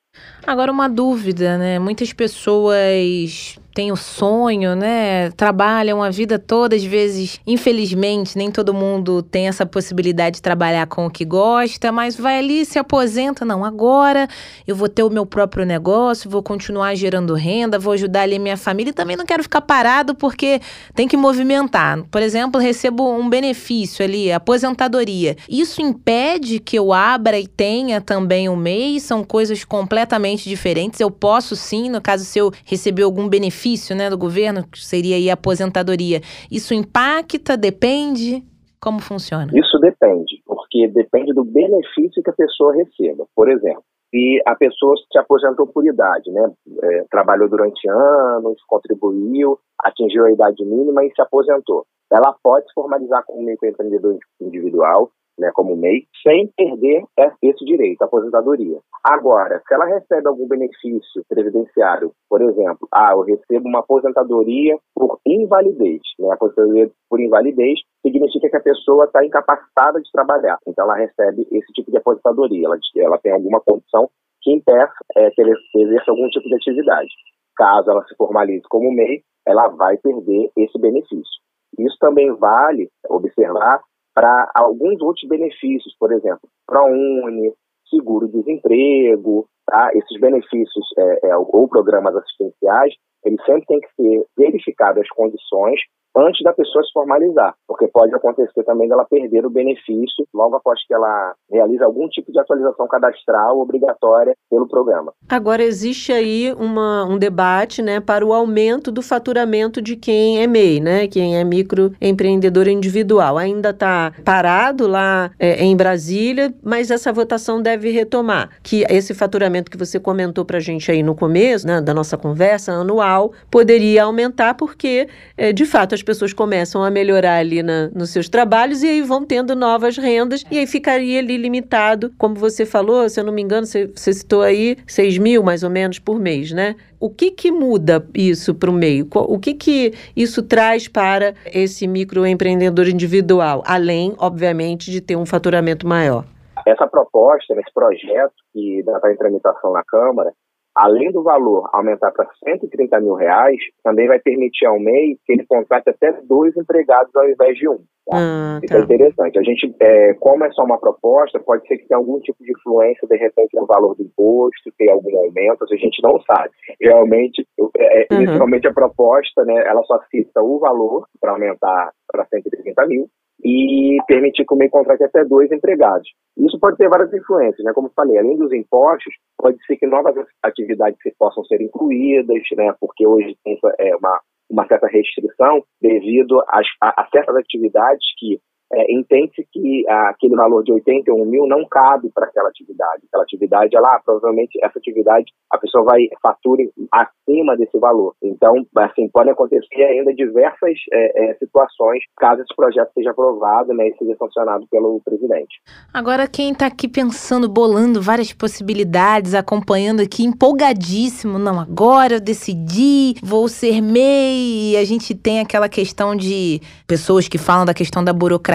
Agora, uma dúvida, né? Muitas pessoas têm o sonho, né? Trabalham a vida toda, às vezes, infelizmente, nem todo mundo tem essa possibilidade de trabalhar com o que gosta, mas vai ali se aposenta. Não, agora eu vou ter o meu próprio negócio, vou continuar gerando renda, vou ajudar ali minha família e também não quero ficar parado porque tem que movimentar. Por exemplo, recebo um benefício ali, aposentadoria. Isso impede que eu abra e tenha também um MEI? São coisas completamente diferentes. Eu posso sim, no caso, se eu receber algum benefício benefício né, do governo, que seria aí a aposentadoria, isso impacta, depende? Como funciona? Isso depende, porque depende do benefício que a pessoa receba. Por exemplo, se a pessoa se aposentou por idade, né? É, trabalhou durante anos, contribuiu, atingiu a idade mínima e se aposentou. Ela pode se formalizar como microempreendedor individual né, como MEI, sem perder esse direito, a aposentadoria. Agora, se ela recebe algum benefício previdenciário, por exemplo, ah, eu recebo uma aposentadoria por invalidez, né, a aposentadoria por invalidez significa que a pessoa está incapacitada de trabalhar, então ela recebe esse tipo de aposentadoria, ela, ela tem alguma condição que impeça é, que ele exerça algum tipo de atividade. Caso ela se formalize como MEI, ela vai perder esse benefício. Isso também vale observar para alguns outros benefícios, por exemplo, ProUni, seguro-desemprego, tá? esses benefícios é, é, ou programas assistenciais, eles sempre têm que ser verificadas as condições antes da pessoa se formalizar, porque pode acontecer também dela perder o benefício logo após que ela realiza algum tipo de atualização cadastral obrigatória pelo programa. Agora existe aí uma, um debate, né, para o aumento do faturamento de quem é MEI, né, quem é microempreendedor individual. Ainda está parado lá é, em Brasília, mas essa votação deve retomar, que esse faturamento que você comentou para a gente aí no começo, né, da nossa conversa anual, poderia aumentar porque, é, de fato, as pessoas começam a melhorar ali na, nos seus trabalhos e aí vão tendo novas rendas e aí ficaria ali limitado, como você falou, se eu não me engano, você, você citou aí 6 mil mais ou menos por mês, né? O que que muda isso para o meio? O que que isso traz para esse microempreendedor individual, além, obviamente, de ter um faturamento maior? Essa proposta, esse projeto que está em tramitação na Câmara, além do valor aumentar para 130 mil reais, também vai permitir ao MEI que ele contrate até dois empregados ao invés de um. Tá? Ah, Isso é tá. interessante. A gente, é, como é só uma proposta, pode ser que tenha algum tipo de influência, de repente, no valor do imposto, ter algum aumento, a gente não sabe. Realmente, eu- é, é, Uhum. inicialmente a proposta, né, ela só cita o valor para aumentar para 130 mil e permitir que o MEI contrate até dois empregados. Isso pode ter várias influências, né? Como falei, além dos impostos, pode ser que novas atividades se possam ser incluídas, né? Porque hoje tem é, uma, uma certa restrição devido às- a, a certas atividades que é, entende que ah, aquele valor de 81 mil não cabe para aquela atividade. Aquela atividade, ela, provavelmente, essa atividade, a pessoa vai fatura acima desse valor. Então, assim, podem acontecer ainda diversas é, é, situações caso esse projeto seja aprovado né, e seja sancionado pelo presidente. Agora, quem tá aqui pensando, bolando várias possibilidades, acompanhando aqui, empolgadíssimo. Não, agora eu decidi, vou ser MEI. E a gente tem aquela questão de pessoas que falam da questão da burocracia,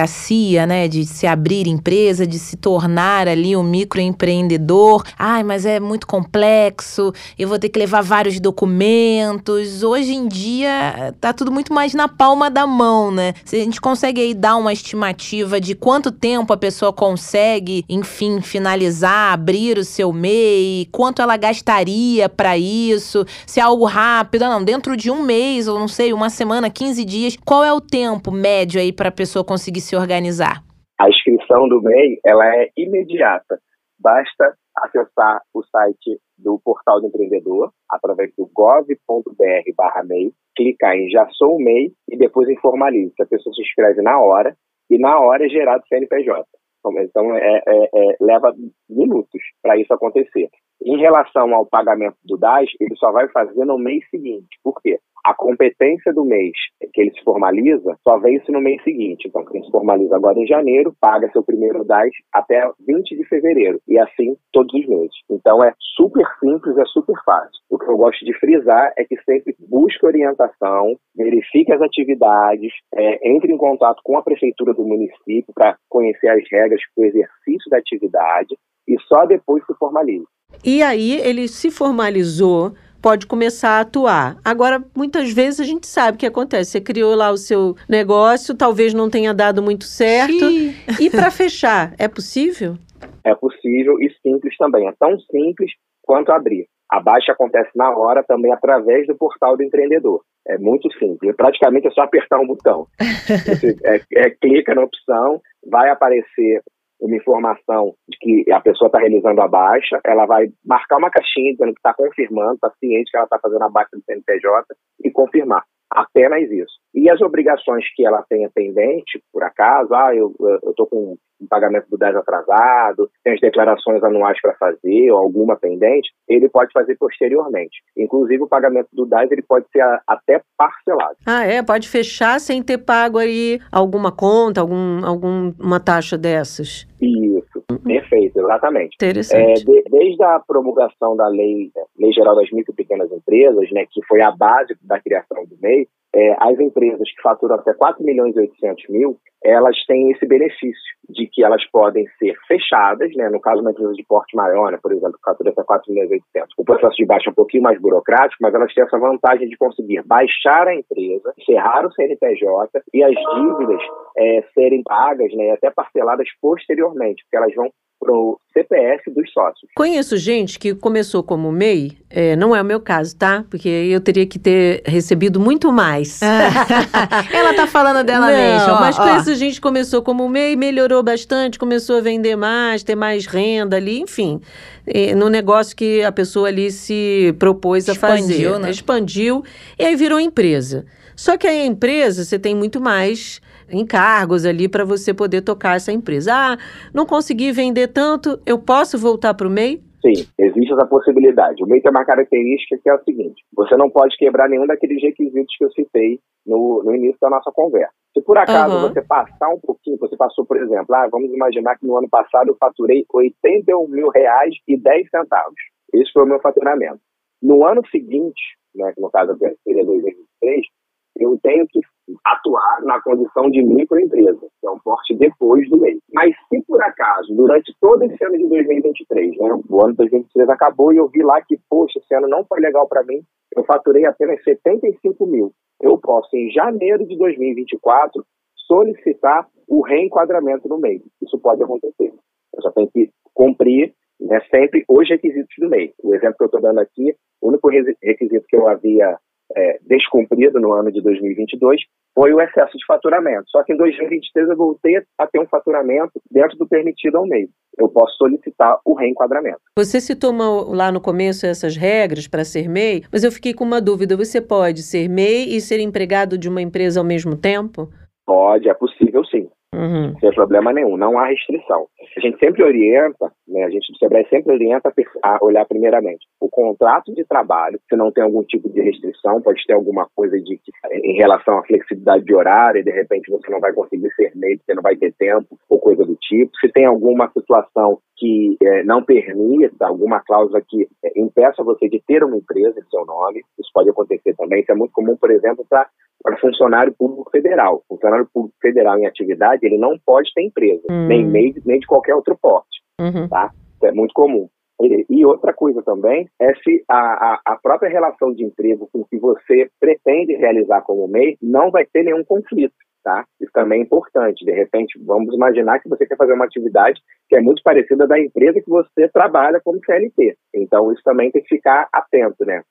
né? De se abrir empresa, de se tornar ali um microempreendedor. Ai, mas é muito complexo, eu vou ter que levar vários documentos. Hoje em dia, tá tudo muito mais na palma da mão, né? Se a gente consegue aí dar uma estimativa de quanto tempo a pessoa consegue, enfim, finalizar, abrir o seu MEI, quanto ela gastaria para isso, se é algo rápido, ah, não, dentro de um mês, ou não sei, uma semana, 15 dias, qual é o tempo médio aí para a pessoa conseguir se organizar? A inscrição do MEI ela é imediata. Basta acessar o site do Portal do Empreendedor através do gov.br/MEI, clicar em Já Sou MEI e depois em Formalize. A pessoa se inscreve na hora e na hora é gerado CNPJ. Então, é, é, é, leva minutos para isso acontecer. Em relação ao pagamento do DAS, ele só vai fazer no mês seguinte. Por quê? A competência do mês que ele se formaliza só vence no mês seguinte. Então, quem se formaliza agora em janeiro, paga seu primeiro DAS até 20 de fevereiro. E assim todos os meses. Então, é super simples, é super fácil. O que eu gosto de frisar é que sempre busque orientação, verifique as atividades, é, entre em contato com a prefeitura do município para conhecer as regras do exercício da atividade e só depois se formalize. E aí ele se formalizou, pode começar a atuar. Agora, muitas vezes a gente sabe o que acontece. Você criou lá o seu negócio, talvez não tenha dado muito certo. Xiii. E para fechar, é possível? É possível e simples também. É tão simples quanto abrir. A baixa acontece na hora também através do portal do empreendedor. É muito simples. Praticamente é só apertar um botão. [laughs] Você é, é, clica na opção, vai aparecer uma informação de que a pessoa está realizando a baixa, ela vai marcar uma caixinha dizendo que está confirmando, está ciente que ela está fazendo a baixa do CNPJ e confirmar. Apenas isso. E as obrigações que ela tenha pendente, por acaso, ah, eu estou com um pagamento do 10 atrasado, tem as declarações anuais para fazer ou alguma pendente, ele pode fazer posteriormente. Inclusive, o pagamento do DAS ele pode ser a, até parcelado. Ah, é? Pode fechar sem ter pago aí alguma conta, algum, alguma taxa dessas? Isso, perfeito, exatamente. É, Interessante. de, desde a promulgação da lei, lei Geral das Micro e Pequenas Empresas, né, que foi a base da criação do MEI, é, as empresas que faturam até 4 milhões e 800 mil, elas têm esse benefício de que elas podem ser fechadas, né? no caso uma empresa de porte maior, né? por exemplo, que fatura até 4 milhões e 800. O processo de baixa é um pouquinho mais burocrático, mas elas têm essa vantagem de conseguir baixar a empresa, encerrar o CNPJ e as dívidas é, serem pagas né? e até parceladas posteriormente, porque elas vão para o CPF dos sócios. Conheço gente que começou como MEI, é, não é o meu caso, tá? Porque eu teria que ter recebido muito mais. [laughs] Ela tá falando dela não, mesmo. ó, mas ó. conheço gente que começou como MEI, melhorou bastante, começou a vender mais, ter mais renda ali, enfim. É, no negócio que a pessoa ali se propôs a Expandiu, fazer. né? Expandiu e aí virou empresa. Só que aí a empresa, você tem muito mais encargos ali para você poder tocar essa empresa. Ah, não consegui vender tanto, eu posso voltar para o MEI? Sim, existe essa possibilidade. O MEI tem uma característica que é o seguinte: você não pode quebrar nenhum daqueles requisitos que eu citei no, no início da nossa conversa. Se por acaso Aham. você passar um pouquinho, você passou, por exemplo, ah, vamos imaginar que no ano passado eu faturei 81 mil reais e 10 centavos. Esse foi o meu faturamento. No ano seguinte, né, que no caso seria 2023, eu tenho que atuar na condição de microempresa, que é um porte depois do MEI. Mas se por acaso, durante todo esse ano de 2023, né, o ano de 2023 acabou e eu vi lá que, poxa, esse ano não foi legal para mim, eu faturei apenas 75 mil. Eu posso, em janeiro de 2024, solicitar o reenquadramento no MEI. Isso pode acontecer. Eu só tenho que cumprir né, sempre os requisitos do MEI. O exemplo que eu estou dando aqui, o único requisito que eu havia é, descumprido no ano de 2022 foi o excesso de faturamento. Só que em 2023 eu voltei a ter um faturamento dentro do permitido ao mês. Eu posso solicitar o reenquadramento. Você citou uma, lá no começo essas regras para ser MEI, mas eu fiquei com uma dúvida. Você pode ser MEI e ser empregado de uma empresa ao mesmo tempo? Pode, é possível sim. Uhum. Sem problema nenhum, não há restrição. A gente sempre orienta, né, a gente do Sebrae sempre orienta a olhar primeiramente o contrato de trabalho, se não tem algum tipo de restrição, pode ter alguma coisa de em relação à flexibilidade de horário, e de repente você não vai conseguir ser meio, você não vai ter tempo, ou coisa do tipo. Se tem alguma situação que é, não permita, alguma cláusula que é, impeça você de ter uma empresa em seu nome, isso pode acontecer também. Isso é muito comum, por exemplo, para funcionário público federal. Funcionário público federal em atividade, ele não pode ter empresa, uhum. nem MEI, nem de qualquer outro porte. Uhum. Tá? Isso é muito comum. E outra coisa também é se a, a, a, própria relação de emprego com que você pretende realizar como MEI não vai ter nenhum conflito tá? Isso também é importante. De repente, vamos imaginar que você quer fazer uma atividade que é muito parecida da empresa que você trabalha como CLT. Então, isso também tem que ficar atento, né?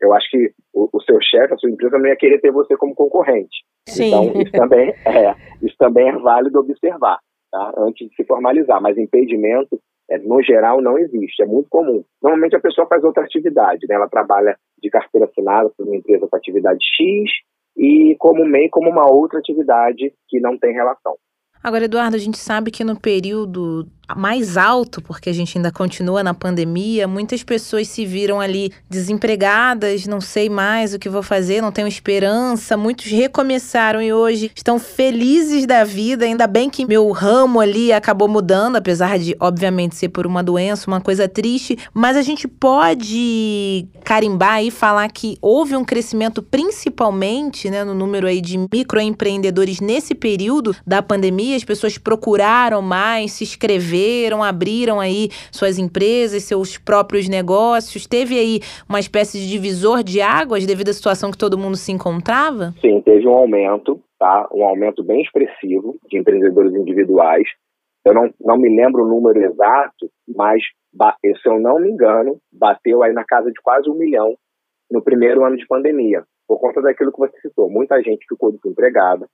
Eu acho que o, o seu chefe, a sua empresa não ia querer ter você como concorrente. Sim. Então, isso também [laughs] é, isso também é válido observar, tá? Antes de se formalizar. Mas impedimento, é, no geral, não existe. É muito comum. Normalmente a pessoa faz outra atividade, né? Ela trabalha de carteira assinada por uma empresa com atividade X e como MEI como uma outra atividade que não tem relação. Agora, Eduardo, a gente sabe que no período mais alto, porque a gente ainda continua na pandemia, muitas pessoas se viram ali desempregadas, não sei mais o que vou fazer, não tenho esperança. Muitos recomeçaram e hoje estão felizes da vida. Ainda bem que meu ramo ali acabou mudando, apesar de, obviamente, ser por uma doença, uma coisa triste. Mas a gente pode carimbar e falar que houve um crescimento, principalmente né, no número aí de microempreendedores nesse período da pandemia. As pessoas procuraram mais, se inscreveram abriram aí suas empresas, seus próprios negócios? Teve aí uma espécie de divisor de águas devido à situação que todo mundo se encontrava? Sim, teve um aumento, tá? Um aumento bem expressivo de empreendedores individuais. Eu não, não me lembro o número exato, mas se eu não me engano, bateu aí na casa de quase um milhão no primeiro ano de pandemia, por conta daquilo que você citou. Muita gente ficou desempregada,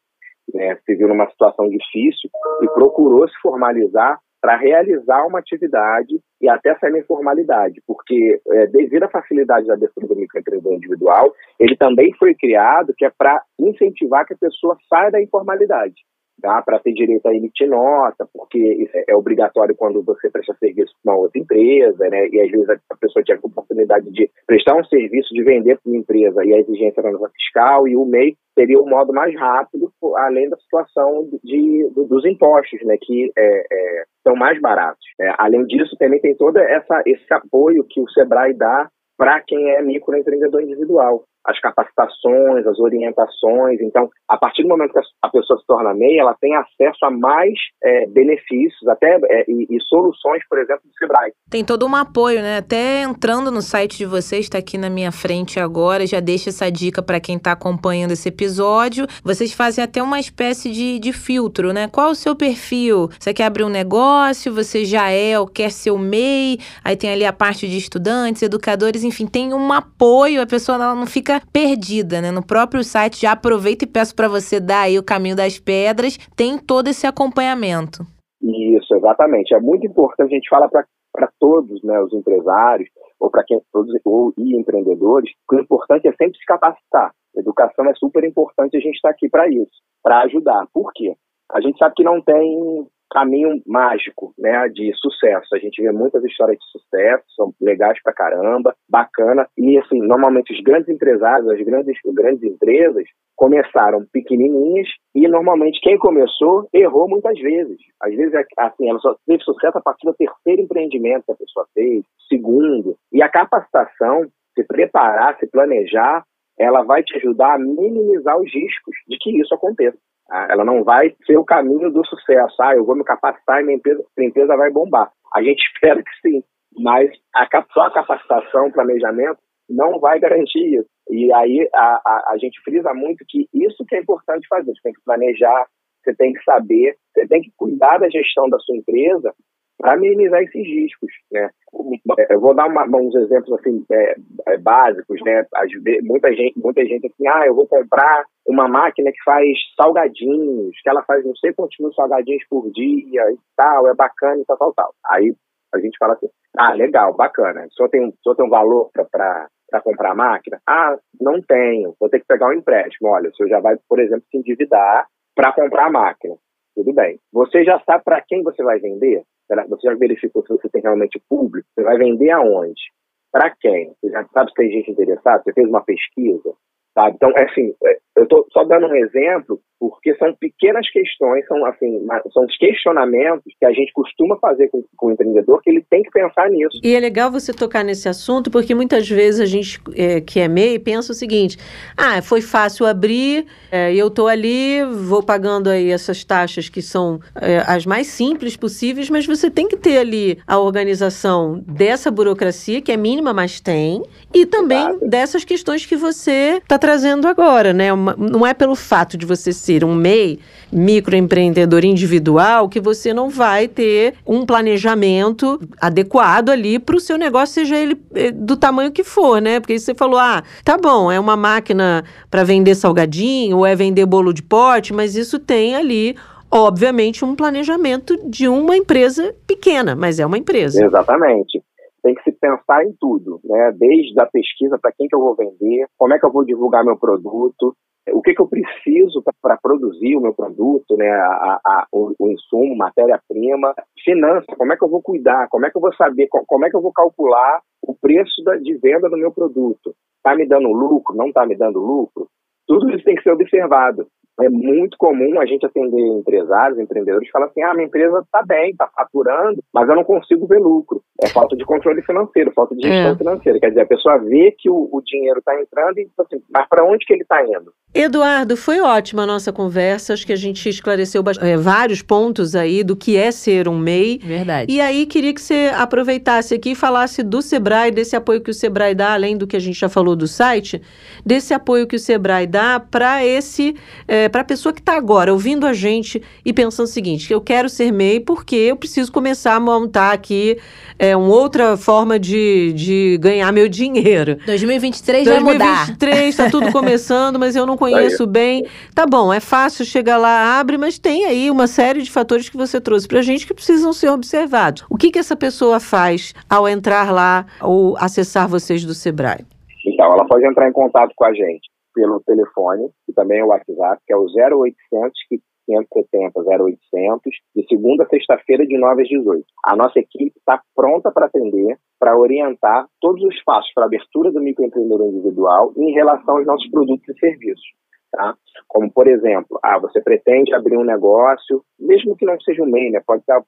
né, se viu numa situação difícil e procurou se formalizar para realizar uma atividade e até sair na informalidade, porque é, devido à facilidade da abertura do microempreendedor individual, ele também foi criado que é para incentivar que a pessoa saia da informalidade tá? para ter direito a emitir nota, porque isso é obrigatório quando você presta serviço para uma outra empresa, né? E às vezes a pessoa tinha a oportunidade de prestar um serviço, de vender para uma empresa e a exigência era nota fiscal e o MEI seria o modo mais rápido, além da situação de, dos impostos, né? Que é, é, são mais baratos. É, além disso, também tem todo essa, esse apoio que o Sebrae dá para quem é microempreendedor individual as capacitações, as orientações. Então, a partir do momento que a pessoa se torna MEI, ela tem acesso a mais é, benefícios até é, e, e, soluções, por exemplo, do Sebrae. Tem todo um apoio, né? Até entrando no site de vocês, está aqui na minha frente agora, já deixa essa dica para quem está acompanhando esse episódio. Vocês fazem até uma espécie de, de filtro, né? Qual o seu perfil? Você quer abrir um negócio? Você já é ou quer ser o MEI? Aí tem ali a parte de estudantes, educadores, enfim, tem um apoio, a pessoa não fica fica perdida, né? No próprio site, já aproveito e peço para você dar aí o caminho das pedras, tem todo esse acompanhamento. Isso, exatamente. É muito importante, a gente fala para todos, né, os empresários, ou para quem todos ou e empreendedores, o importante é sempre se capacitar. Educação é super importante, a gente está aqui para isso, para ajudar. Por quê? A gente sabe que não tem caminho mágico, né, de sucesso. A gente vê muitas histórias de sucesso, são legais pra caramba, bacana. E assim, normalmente os grandes empresários, as grandes, grandes empresas começaram pequenininhas e normalmente quem começou errou muitas vezes. Às vezes, assim, ela só teve sucesso a partir do terceiro empreendimento que a pessoa fez, segundo. E a capacitação, se preparar, se planejar, ela vai te ajudar a minimizar os riscos de que isso aconteça. Tá? Ela não vai ser o caminho do sucesso. Ah, eu vou me capacitar e minha empresa, minha empresa vai bombar. A gente [laughs] espera que sim, mas a, só a capacitação, planejamento, não vai garantir isso. E aí a, a, a gente frisa muito que isso que é importante fazer. Você tem que planejar, você tem que saber, você tem que cuidar da gestão da sua empresa para minimizar esses riscos, né? Eu vou dar uma, uns exemplos assim é, é, básicos, né? muita gente, muita gente assim, ah, eu vou comprar uma máquina que faz salgadinhos, que ela faz não sei quantos mil salgadinhos por dia e tal, é bacana e tal, tal, tal. Aí a gente fala assim, ah, legal, bacana. Só tem, só tem um valor para para comprar a máquina? Ah, não tenho, vou ter que pegar um empréstimo. Olha, o senhor já vai, por exemplo, se endividar para comprar a máquina. Tudo bem. Você já sabe para quem você vai vender? Você já verificou se você tem realmente público? Você vai vender aonde? Para quem? Você já sabe se tem gente interessada? Você fez uma pesquisa? Sabe? Então, é assim, é, eu estou só dando um exemplo, porque são pequenas questões, são assim, são os questionamentos que a gente costuma fazer com, com, o empreendedor, que ele tem que pensar nisso. E é legal você tocar nesse assunto, porque muitas vezes a gente é, que é MEI pensa o seguinte: ah, foi fácil abrir, é, eu estou ali, vou pagando aí essas taxas que são é, as mais simples possíveis, mas você tem que ter ali a organização dessa burocracia, que é mínima, mas tem, e também Exato. dessas questões que você está trazendo agora, né? Uma, não é pelo fato de você ser um MEI, microempreendedor individual, que você não vai ter um planejamento adequado ali para o seu negócio, seja ele eh, do tamanho que for, né? Porque você falou, ah, tá bom, é uma máquina para vender salgadinho, ou é vender bolo de pote, mas isso tem ali obviamente, um planejamento de uma empresa pequena, mas é uma empresa. Exatamente tem que se pensar em tudo, né? Desde a pesquisa para quem que eu vou vender, como é que eu vou divulgar meu produto, o que, que eu preciso para produzir o meu produto, né? A, a, o, o, insumo, matéria-prima, finança, como é que eu vou cuidar, como é que eu vou saber, como é que eu vou calcular o preço da, de venda do meu produto. Está me dando lucro? Não está me dando lucro? Tudo isso tem que ser observado é muito comum a gente atender empresários, empreendedores, que falam assim: ah, minha empresa está bem, está faturando, mas eu não consigo ver lucro. É falta de controle financeiro, falta de gestão é. financeira. Quer dizer, a pessoa vê que o, o dinheiro está entrando e assim, mas para onde que ele está indo? Eduardo, foi ótima a nossa conversa. Acho que a gente esclareceu é, vários pontos aí do que é ser um MEI. Verdade. E aí queria que você aproveitasse aqui e falasse do Sebrae, desse apoio que o Sebrae dá, além do que a gente já falou do site, desse apoio que o Sebrae dá para esse. É, para a pessoa que está agora ouvindo a gente e pensando o seguinte: eu quero ser MEI porque eu preciso começar a montar aqui é, uma outra forma de, de ganhar meu dinheiro. 2023 vai mudar. 2023 está tudo [laughs] começando, mas eu não conheço bem. Tá bom, é fácil chegar lá, abre, mas tem aí uma série de fatores que você trouxe para a gente que precisam ser observados. O que, que essa pessoa faz ao entrar lá ou acessar vocês do Sebrae? Então, ela pode entrar em contato com a gente pelo telefone, que também o WhatsApp, que é o 0800 570 0800, de segunda a sexta-feira, de 9 às 18. A nossa equipe está pronta para atender, para orientar todos os passos para a abertura do microempreendedor individual em relação aos nossos produtos e serviços. Tá? Como, por exemplo, ah, você pretende abrir um negócio, mesmo que não seja um MEI, né? pode estar,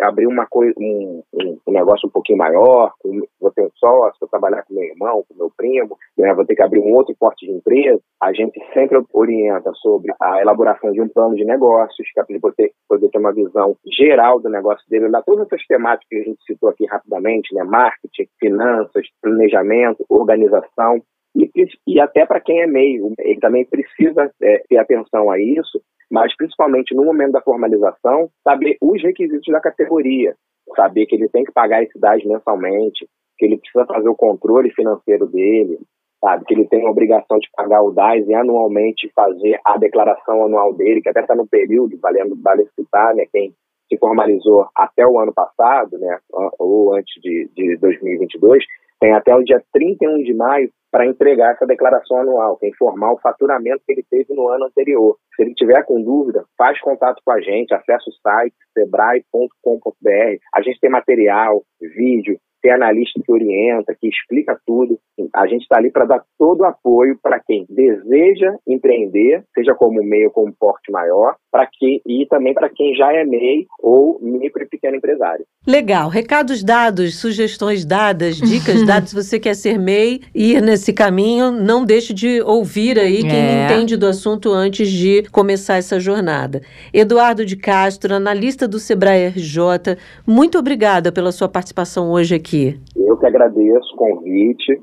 abrir uma coisa, um, um, negócio um pouquinho maior, vou ter um sócio, vou trabalhar com meu irmão, com meu primo, né? vou ter que abrir um outro porte de empresa. A gente sempre orienta sobre a elaboração de um plano de negócios, que é ele poder, poder ter uma visão geral do negócio dele, lá todas essas temáticas que a gente citou aqui rapidamente, né? marketing, finanças, planejamento, organização, e, e até para quem é meio, ele também precisa é, ter atenção a isso, mas principalmente no momento da formalização, saber os requisitos da categoria, saber que ele tem que pagar esse DAS mensalmente, que ele precisa fazer o controle financeiro dele, sabe, que ele tem a obrigação de pagar o DAS e anualmente fazer a declaração anual dele, que até está no período, valendo, vale citar, né, quem se formalizou até o ano passado, né, ou antes de, de 2022, tem até o dia 31 de maio para entregar essa declaração anual, que é informar o faturamento que ele teve no ano anterior. Se ele tiver com dúvida, faz contato com a gente, acessa o site sebrae.com.br. A gente tem material, vídeo, tem analista que orienta, que explica tudo. A gente está ali para dar todo o apoio para quem deseja empreender, seja como MEI ou como porte maior, para que e também para quem já é MEI ou micro e pequeno empresário. Legal. Recados dados, sugestões dadas, dicas [laughs] dadas. Se você quer ser MEI e ir nesse caminho, não deixe de ouvir aí quem É. entende do assunto antes de começar essa jornada. Eduardo de Castro, analista do Sebrae RJ, muito obrigada pela sua participação hoje aqui. Eu que agradeço o convite.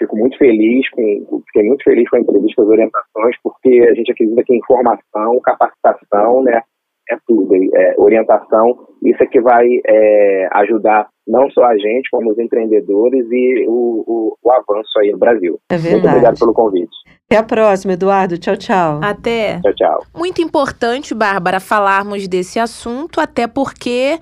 Fico muito feliz com, fiquei muito feliz com a entrevista as orientações, porque a gente acredita que informação, capacitação, né, é tudo. É, orientação, isso é que vai é, ajudar não só a gente, como os empreendedores e o, o, o avanço aí no Brasil. É Muito verdade. obrigado pelo convite. Até a próxima, Eduardo. Tchau, tchau. Até. Tchau, tchau. Muito importante, Bárbara, falarmos desse assunto, até porque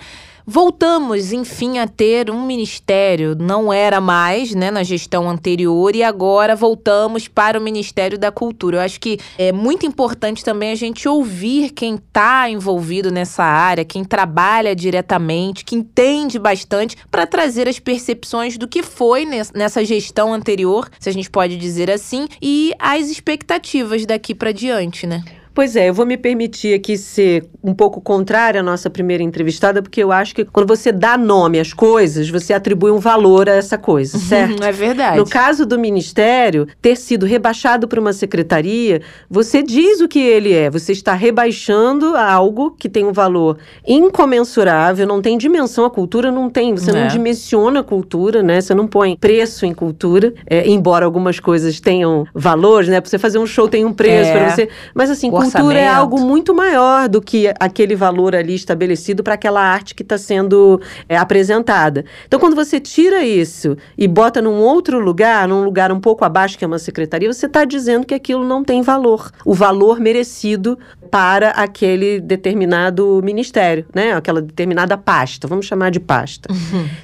voltamos, enfim, a ter um ministério. Não era mais, né, na gestão anterior, e agora voltamos para o Ministério da Cultura. Eu acho que é muito importante também a gente ouvir quem está envolvido nessa área, quem trabalha diretamente, que entende bastante, para trazer as percepções do que foi nes- nessa gestão anterior, se a gente pode dizer assim, e as expectativas daqui para diante, né? Pois é, eu vou me permitir aqui ser um pouco contrária à nossa primeira entrevistada, porque eu acho que quando você dá nome às coisas, você atribui um valor a essa coisa, certo? É verdade. No caso do ministério, ter sido rebaixado para uma secretaria, você diz o que ele é. Você está rebaixando algo que tem um valor incomensurável, não tem dimensão. A cultura não tem. Você É. não dimensiona a cultura, né? Você não põe preço em cultura, é, embora algumas coisas tenham valores, né? Para você fazer um show tem um preço, É. para você. Mas assim, O cultura é algo muito maior do que aquele valor ali estabelecido para aquela arte que está sendo é, apresentada. Então, quando você tira isso e bota num outro lugar, num lugar um pouco abaixo que é uma secretaria, você está dizendo que aquilo não tem valor. O valor merecido para aquele determinado ministério, né? Aquela determinada pasta. Vamos chamar de pasta.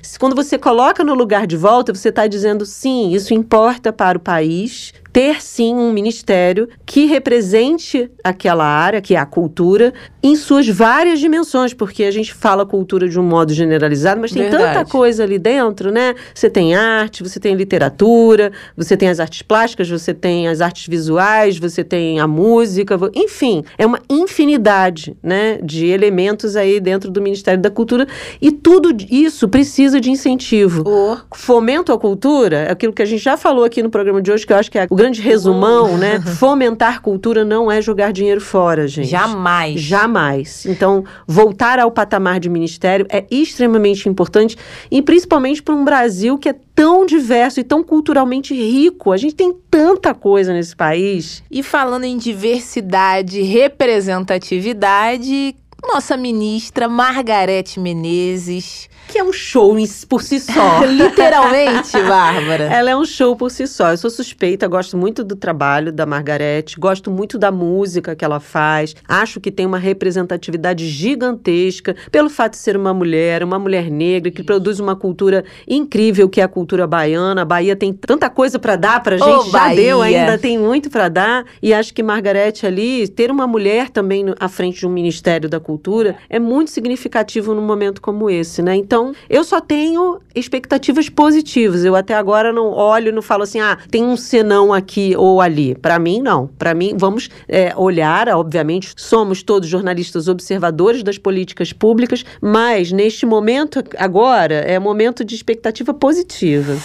Se- Quando você coloca no lugar de volta, você está dizendo sim, isso importa para o país. Ter sim um ministério que represente aquela área, que é a cultura, em suas várias dimensões, porque a gente fala cultura de um modo generalizado, mas tem tanta Verdade. coisa ali dentro, né? Você tem arte, você tem literatura, você tem as artes plásticas, você tem as artes visuais, você tem a música, enfim, é uma infinidade, né, de elementos aí dentro do Ministério da Cultura e tudo isso precisa de incentivo. O Fomento à cultura, é aquilo que a gente já falou aqui no programa de hoje, que eu acho que é o grande resumão, né? Fomentar cultura não é jogar dinheiro fora, gente. jamais. Jamais. Então, voltar ao patamar de ministério é extremamente importante e principalmente para um Brasil que é tão diverso e tão culturalmente rico. A gente tem tanta coisa nesse país. E falando em diversidade, representatividade, nossa ministra Margarete Menezes. Que é um show por si só. [laughs] Literalmente, Bárbara. Ela é um show por si só. Eu sou suspeita, gosto muito do trabalho da Margarete, gosto muito da música que ela faz. Acho que tem uma representatividade gigantesca pelo fato de ser uma mulher, uma mulher negra que produz uma cultura incrível que é a cultura baiana. A Bahia tem tanta coisa para dar pra gente, Ô, já Bahia! deu, ainda tem muito para dar. E acho que Margarete ali ter uma mulher também à frente de um Ministério da Cultura é muito significativo num momento como esse, né? Então, eu só tenho expectativas positivas. Eu até agora não olho não falo assim, ah, tem um senão aqui ou ali. Para mim, não. Para mim, vamos é, olhar, obviamente, somos todos jornalistas observadores das políticas públicas, mas neste momento, agora, é momento de expectativa positiva.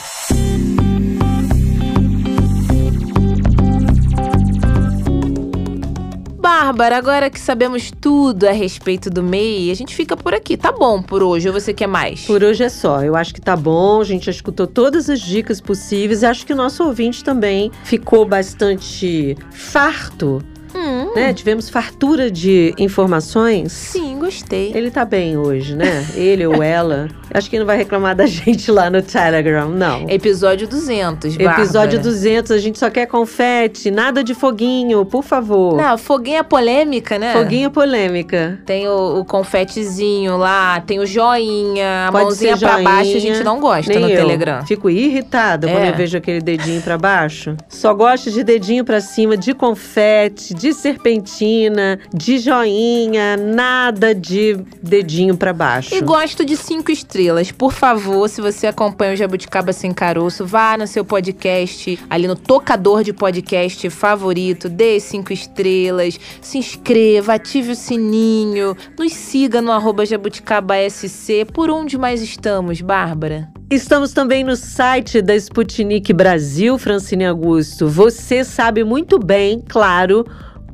Bárbara, agora que sabemos tudo a respeito do MEI, a gente fica por aqui. Tá bom por hoje, ou você quer mais? Por hoje é só. Eu acho que tá bom. A gente já escutou todas as dicas possíveis. Acho que o nosso ouvinte também ficou bastante farto, Hum, né? Tivemos fartura de informações. sim, gostei. Ele tá bem hoje, né? Ele ou ela. [laughs] Acho que não vai reclamar da gente lá no Telegram, não. Episódio 200, Bárbara. Episódio 200, a gente só quer confete, nada de foguinho, por favor. Não, foguinha polêmica, né? Foguinho polêmica. Tem o, o confetezinho lá, tem o joinha, a Pode mãozinha ser pra baixo, a joinha, gente não gosta no eu. Telegram. Fico irritada quando É. eu vejo aquele dedinho pra baixo. Só gosto de dedinho pra cima, de confete, de serpentina, de joinha, nada de dedinho para baixo. E gosto de cinco estrelas. Por favor, se você acompanha o Jabuticaba Sem Caroço, vá no seu podcast, ali no tocador de podcast favorito, dê cinco estrelas, se inscreva, ative o sininho, nos siga no arroba jabuticabaSC. Por onde mais estamos, Bárbara? Estamos também no site da Sputnik Brasil, Francine Augusto. Você sabe muito bem, claro,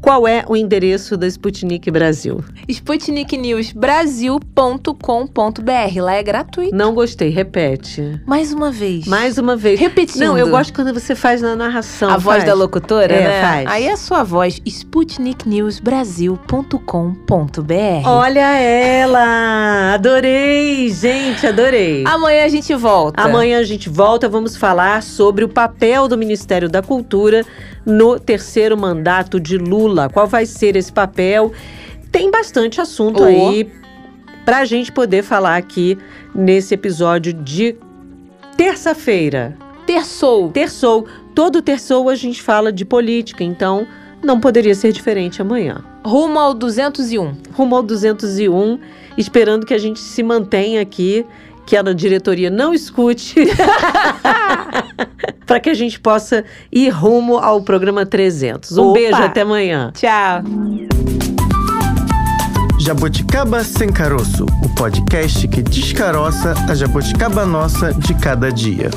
qual é o endereço da Sputnik Brasil? sputniknewsbrasil.com.br. Lá é gratuito. Não gostei, repete. Mais uma vez. Mais uma vez. Repetindo. Não, eu gosto quando você faz na narração. A voz faz. da locutora, É, né? faz. Aí é a sua voz. sputniknewsbrasil.com.br. Olha ela! Adorei! Gente, adorei. Amanhã a gente volta. Amanhã a gente volta, vamos falar sobre o papel do Ministério da Cultura no terceiro mandato de Lula. Qual vai ser esse papel? Tem bastante assunto Oh. aí pra gente poder falar aqui nesse episódio de terça-feira. Terçou. Terçou. Todo terçou a gente fala de política, então não poderia ser diferente amanhã. Rumo ao 201. Rumo ao 201, esperando que a gente se mantenha aqui, que a diretoria não escute, [laughs] para que a gente possa ir rumo ao programa 300. Um Opa! beijo, até amanhã. Tchau. Jabuticaba Sem Caroço, o podcast que descaroça a jabuticaba nossa de cada dia.